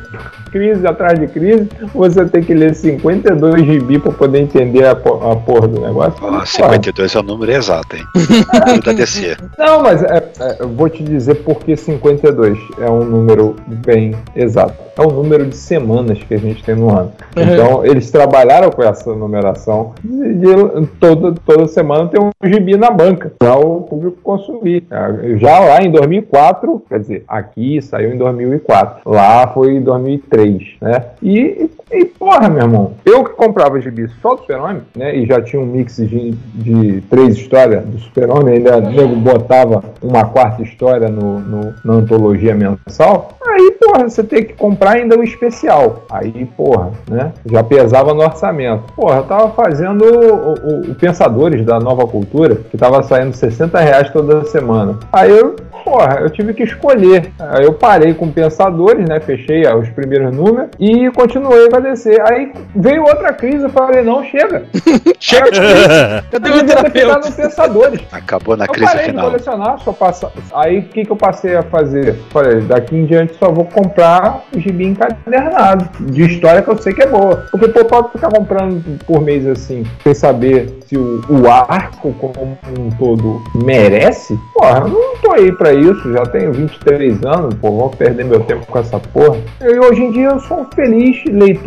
Crise atrás de crise, você tem que ler 52 gibi pra poder entender a, a porra do negócio. Porra. 52 é o número exato, hein? da DC. Não, mas é, é, eu vou te dizer por que 52 é um número bem exato. É o número de semanas que a gente tem no ano. Uhum. Então, eles trabalharam com essa numeração de, de toda, toda semana tem um gibi na banca para o público consumir. É, Já lá em 2004, quer dizer, aqui saiu em 2004, lá foi em 2003, né? E, e porra, meu irmão, eu que comprava gibi só do Super-Homem, né? E já tinha um mix de, de três histórias do Super-Homem, ainda nego botava uma quarta história no, no- na antologia mensal. Aí, porra, você tem que comprar ainda o especial. Aí, porra, né? Já pesava no orçamento. Porra, eu tava fazendo o, o- o Pensadores da Nova Cultura, que tava saindo 60 reais toda semana. Aí eu, porra, eu tive que escolher. Eu parei com Pensadores, né? Fechei os primeiros números e continuei DC. Aí veio outra crise, eu falei, não, chega. Chega de Eu Cadê o devia ter ficado terapeuta? no Pensadores. Acabou na Eu crise parei de colecionar, só passa. Aí o que, que eu passei a fazer? Falei, daqui em diante só vou comprar gibi encadernado, de história que eu sei que é boa. Porque pô, pode ficar comprando por mês assim, sem saber se o, o arco como um todo merece. Porra, eu não tô aí pra isso, já tenho 23 anos, pô, vou perder meu tempo com essa porra. E hoje em dia eu sou um feliz leitor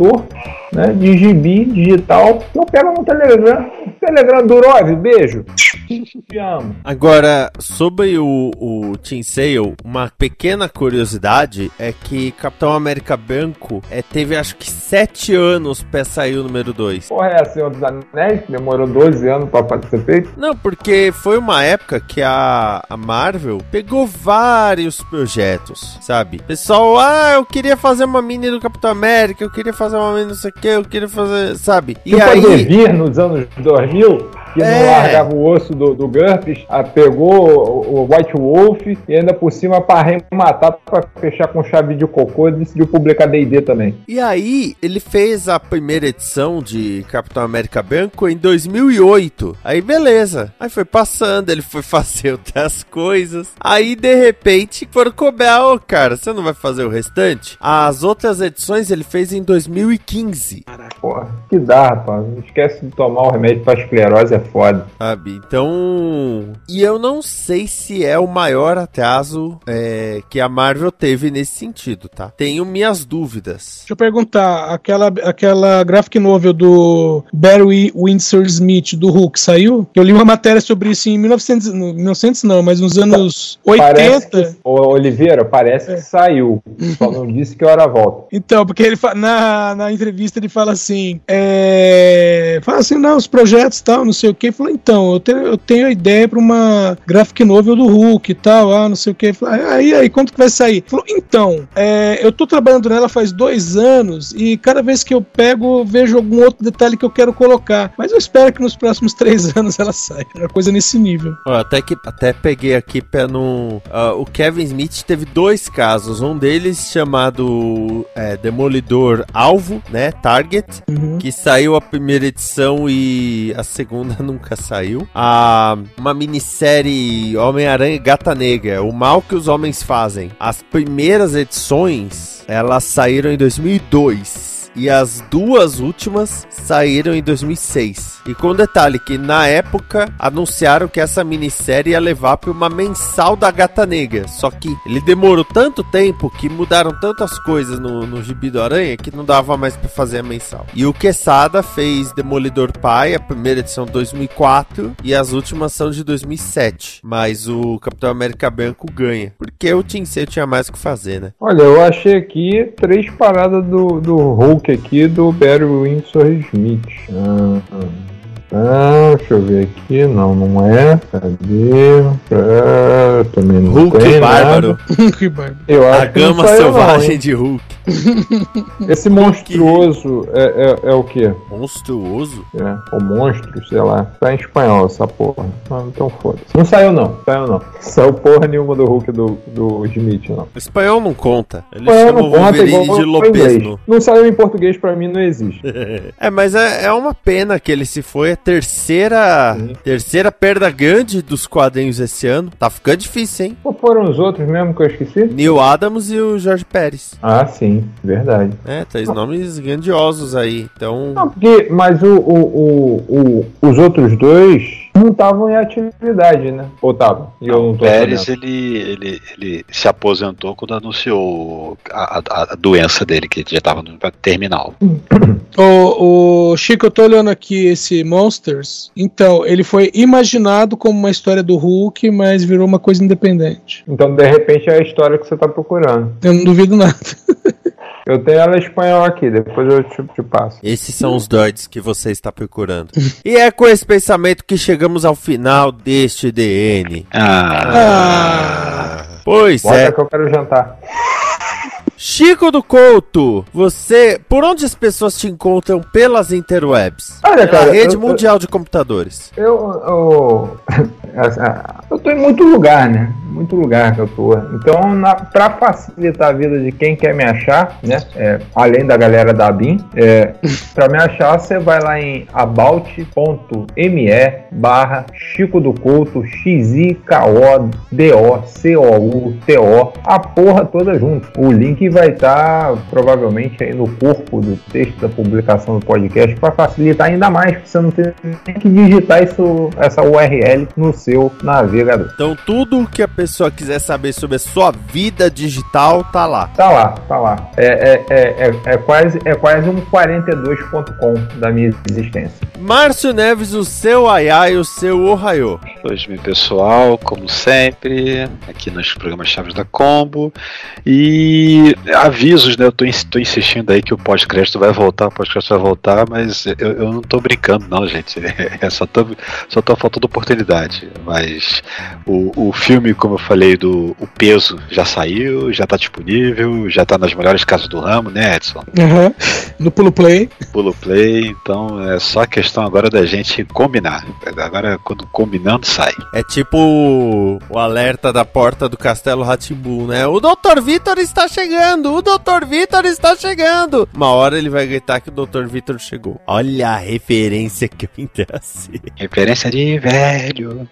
né, de gibi digital. Eu pego no Telegram. Telegram Durov, beijo. Te amo. Agora, sobre o, o Team Sale, uma pequena curiosidade é que Capitão América Branco é, teve acho que 7 anos pra sair o número 2. Porra, é a Senhor dos Anéis, demorou 12 anos pra ser feito? Não, porque foi uma época que a, a Marvel pegou vários projetos, sabe? Pessoal, ah, eu queria fazer uma mini do Capitão América, eu queria fazer uma mini não sei o que, eu queria fazer, sabe? E tipo aí. Devir nos anos 2000, New. Que É. não largava o osso do, do GURPS, pegou o, o White Wolf e ainda por cima pra arrematar, pra fechar com chave de cocô, e decidiu publicar D&D também. E aí, ele fez a primeira edição de Capitão América Branco em 2008. Aí, beleza. Aí foi passando, ele foi fazer outras coisas. Aí, de repente, foram cobrar, ô cara, você não vai fazer o restante? As outras edições ele fez em 2015, Porra, que dá, rapaz. Não esquece de tomar o remédio pra esclerose, é foda. sabe? Então. E eu não sei se é o maior atraso é, que a Marvel teve nesse sentido, tá? Tenho minhas dúvidas. Deixa eu perguntar, aquela, aquela graphic novel do Barry Windsor Smith, do Hulk, saiu? Eu li uma matéria sobre isso em 1900, no- 1900 não, mas nos anos Parece 80. que, Oliveira, parece É. que saiu. Só não disse que hora volta. Então, porque ele na, na entrevista ele fala assim, é, fala assim, não, os projetos e tal, não sei o que. Ele falou, então, eu tenho, eu tenho a ideia para uma graphic novel do Hulk e tal, ah, não sei o que. Aí, aí, quanto que vai sair? Ele falou, então, é, eu tô trabalhando nela faz dois anos e cada vez que eu pego, vejo algum outro detalhe que eu quero colocar. Mas eu espero que nos próximos três anos ela saia. Era coisa nesse nível. Ó, até que até peguei aqui pra não. ah, o Kevin Smith teve dois casos. Um deles chamado é, Demolidor Alvo, né? Target. Que saiu a primeira edição e a segunda nunca saiu. A, uma minissérie Homem-Aranha e Gata Negra. O mal que os homens fazem. As primeiras edições elas saíram em 2002. E as duas últimas saíram em 2006. E com detalhe que na época anunciaram que essa minissérie ia levar para uma mensal da Gata Negra. Só que ele demorou tanto tempo que mudaram tantas coisas no, no Gibi do Aranha que não dava mais para fazer a mensal. E o Quesada fez Demolidor Pai, a primeira edição de 2004 e as últimas são de 2007. Mas o Capitão América Branco ganha. Porque o Tim C tinha mais o que fazer, né? Olha, eu achei aqui três paradas do, do Hulk aqui do Barry Windsor Smith. Ah, ah. Ah, deixa eu ver aqui. Não, não é. Cadê? Ah, também não Hulk tem Bárbaro. que bárbaro. Nada. Eu acho A gama selvagem não, de Hulk. Esse monstruoso é, é, é o quê? Monstruoso? É, o monstro, sei lá. Tá em espanhol essa porra. Ah, então foda-se. Não saiu não, saiu não. Saiu porra nenhuma do Hulk do, do Smith, não. O espanhol não conta. Ele Espanhol chama não o conta, Wolverine igual de Lopesno. Não saiu em português pra mim, não existe. É, mas é, é uma pena que ele se foi. Terceira, Sim. terceira perda grande dos quadrinhos esse ano. Tá ficando difícil, hein? Qual foram os outros mesmo que eu esqueci? Neil Adams e o Jorge Pérez. Ah, sim, verdade. É, três nomes grandiosos aí. Então, Não, porque, mas o, o, o, o- os outros dois não estavam em atividade, né? Ou estavam? O Pérez ele, ele, ele se aposentou quando anunciou a, a- a doença dele, que já estava no terminal. O, o Chico, eu tô olhando aqui esse Monsters. Então, ele foi imaginado como uma história do Hulk, mas virou uma coisa independente. Então, de repente, é a história que você tá procurando. Eu não duvido nada. Eu tenho ela em espanhol aqui, depois eu te, te passo. esses são os droids que você está procurando. e é com esse pensamento que chegamos ao final deste DN. Ah, Pois Bota é. que eu quero jantar. Chico do Couto, você. Por onde as pessoas te encontram pelas interwebs? Olha, Pela cara, rede eu- mundial de computadores. Eu, eu, eu tô em muito lugar, né? Muito lugar que eu tô. Então, na, pra facilitar a vida de quem quer me achar, né? É, além da galera da BIM, é, pra me achar, você vai lá em about.me barra Chico do Couto, X-I-K-O-D-O-C-O-U-T-O, a porra toda junto. O link vai estar provavelmente aí no corpo do texto da publicação do podcast para facilitar ainda mais, porque você não tem nem que digitar isso, essa URL no seu navegador. Então tudo que a pessoa quiser saber sobre a sua vida digital tá lá. Tá lá, tá lá. É, é, é, é, é quase, é quase um 42.com da minha existência. Márcio Neves, o seu aiai, o seu ohaiô. Hoje, meu pessoal, como sempre, aqui nos programas Chaves da Combo. E avisos, né? Eu tô, tô insistindo aí que o pós-crédito vai voltar, o pós-crédito vai voltar, mas eu, eu não tô brincando, não, gente. É só tô, só tô faltando oportunidade. Mas o, o filme, como eu falei, do O Peso já saiu, já tá disponível, já tá nas melhores casas do ramo, né, Edson? Aham. No pulo play. Pulo play, então é só questão agora da gente combinar. Agora, quando combinando, sai. É tipo o alerta da porta do Castelo Ratimbu, né? O Dr. Vitor está chegando! O Dr. Vitor está chegando! Uma hora ele vai gritar que o Dr. Vitor chegou. Olha a referência que eu assim. Referência de velho.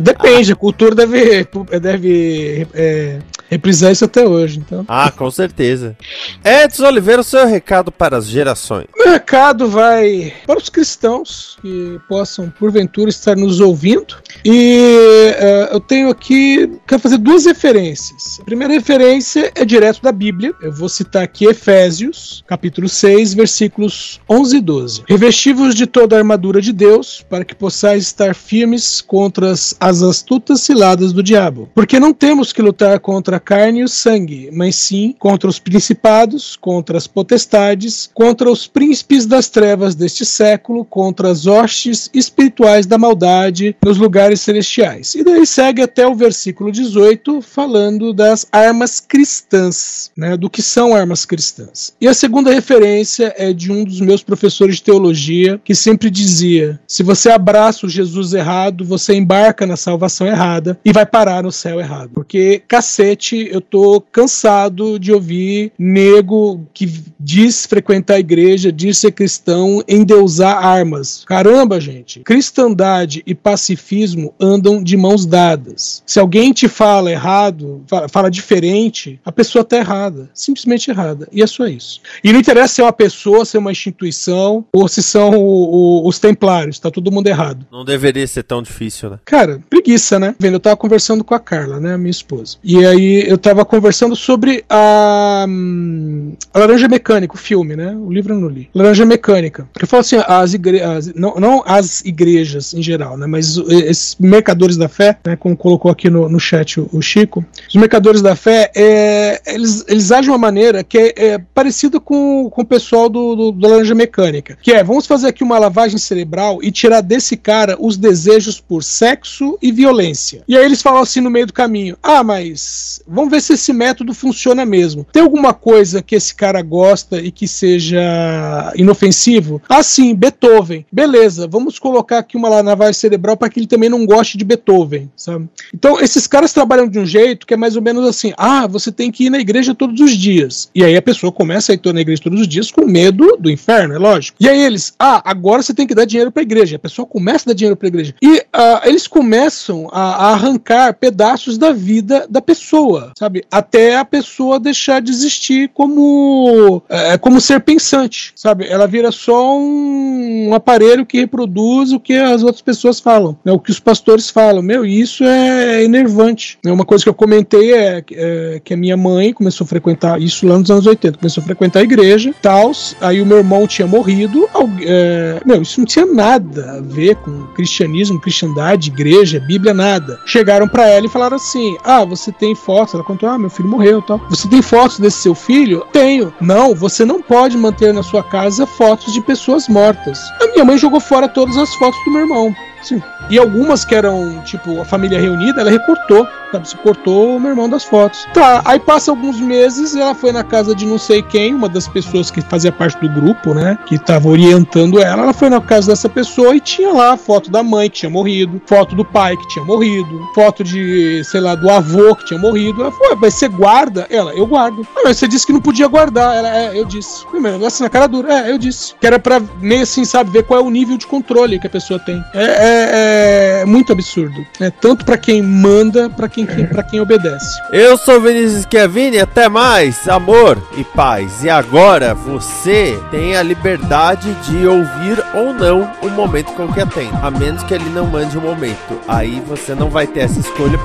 Depende, a cultura deve, deve é, reprisar isso até hoje. Então. Ah, com certeza. Edson Oliveira, o seu recado para as gerações. Meu recado vai para os cristãos que possam, porventura, estar nos ouvindo. E eh, eu tenho aqui, quero fazer duas referências. A primeira referência é direto da Bíblia. Eu vou citar aqui Efésios, capítulo 6, versículos 11 e 12. Revestivos de toda a armadura de Deus, para que possais estar firmes contra as, as astutas ciladas do diabo. Porque não temos que lutar contra a carne e o sangue, mas sim contra os principados, contra as potestades, contra os príncipes das trevas deste século, contra as hostes espirituais da maldade nos lugares celestiais. E daí segue até o versículo 18, falando das armas cristãs, né, do que são armas cristãs. E a segunda referência é de um dos meus professores de teologia, que sempre dizia: se você abraça o Jesus errado, você embarca na salvação errada e vai parar no céu errado. Porque, cacete, eu tô cansado de ouvir nego que diz frequentar a igreja, diz ser cristão, endeusar armas. Caramba, gente, cristandade e pacifismo andam de mãos dadas. Se alguém te fala errado, fala, diferente, a pessoa tá errada, simplesmente errada. E é só isso. E não interessa se é uma pessoa, se é uma instituição ou se são o- o- os templários, tá todo mundo errado. Não deveria ser tão difícil, né? Cara, preguiça, né? Vendo, eu tava conversando com a Carla, né, minha esposa. E aí eu tava conversando sobre a, hum, a Laranja Mecânica, o filme, né? O livro eu não li. Laranja Mecânica. Eu falo assim, as igrejas, não, não as igrejas em geral, né? Mas esses mercadores da fé, né? Como colocou aqui no, no chat o, o Chico, os mercadores da fé, é, eles, eles agem de uma maneira que é, é parecida com, com o pessoal do, do, da Laranja Mecânica. Que é, vamos fazer aqui uma lavagem cerebral e tirar desse cara os desejos por sexo e violência. E aí eles falam assim no meio do caminho: ah, mas vamos ver se esse método funciona mesmo. Tem alguma coisa que esse cara gosta e que seja inofensivo? Ah, sim, Beethoven. Beleza, vamos colocar aqui uma lavagem cerebral para que ele também não goste de Beethoven, sabe? Então, esses caras trabalham de um jeito que é mais ou menos assim: ah, você tem que ir na igreja todos os dias. E aí a pessoa começa a ir na igreja todos os dias com medo do inferno, é lógico. E aí eles, ah, agora você tem que dar dinheiro para a igreja. A pessoa começa a dar dinheiro para a igreja. E ah, eles começam a, a arrancar pedaços da vida da pessoa, sabe? Até a pessoa deixar de existir como, é, como ser pensante, sabe? Ela vira só um, um aparelho que reproduz o que as outras pessoas falam, né? o que os pastores falam. Meu, isso é enervante. Né? Uma coisa que eu comentei é, é que a minha mãe começou a frequentar isso lá nos anos 80, começou a frequentar a igreja, tal, aí o meu irmão tinha morrido, é, meu, isso não tinha nada a ver com cristianismo, cristandade, igreja, Bíblia, nada. Chegaram pra ela e falaram assim: Ah, você tem fotos? Ela contou: Ah, meu filho morreu tal. Você tem fotos desse seu filho? Tenho. Não, você não pode manter na sua casa fotos de pessoas mortas. A minha mãe jogou fora todas as fotos do meu irmão. Sim. E algumas que eram, tipo, a família reunida, ela recortou, sabe? Se cortou o meu irmão das fotos. Tá, aí passa alguns meses, ela foi na casa de não sei quem, uma das pessoas que fazia parte do grupo, né? Que tava orientando ela. Ela foi na casa dessa pessoa e tinha lá foto da mãe que tinha morrido, foto do pai que tinha morrido, foto de, sei lá, do avô que tinha morrido. Ela falou, "Ué, mas você guarda? Ela, eu guardo. Ah, mas você disse que não podia guardar. Ela, é, eu disse. Primeiro, assim, na cara dura. É, eu disse. Que era pra meio assim, sabe, ver qual é o nível de controle que a pessoa tem. É, é, é muito absurdo, né? Tanto para quem manda, para quem, quem para quem obedece. Eu sou Vinícius Chiavini, até mais, amor e paz. E agora você tem a liberdade de ouvir ou não o momento que atende, a menos que ele não mande o momento. Aí você não vai ter essa escolha.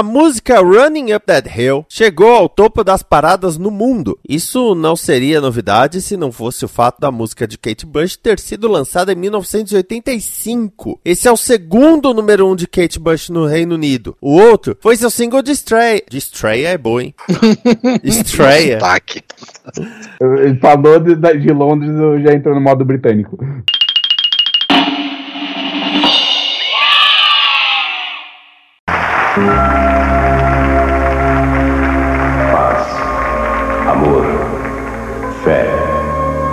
A música Running Up That Hill chegou ao topo das paradas no mundo. Isso não seria novidade se não fosse o fato da música de Kate Bush ter sido lançada em 1985. Esse é o segundo número um de Kate Bush no Reino Unido. O outro foi seu single de Stray. De Stray é bom, hein? Estreia. Ele falou de, de Londres, eu já entrou no modo britânico.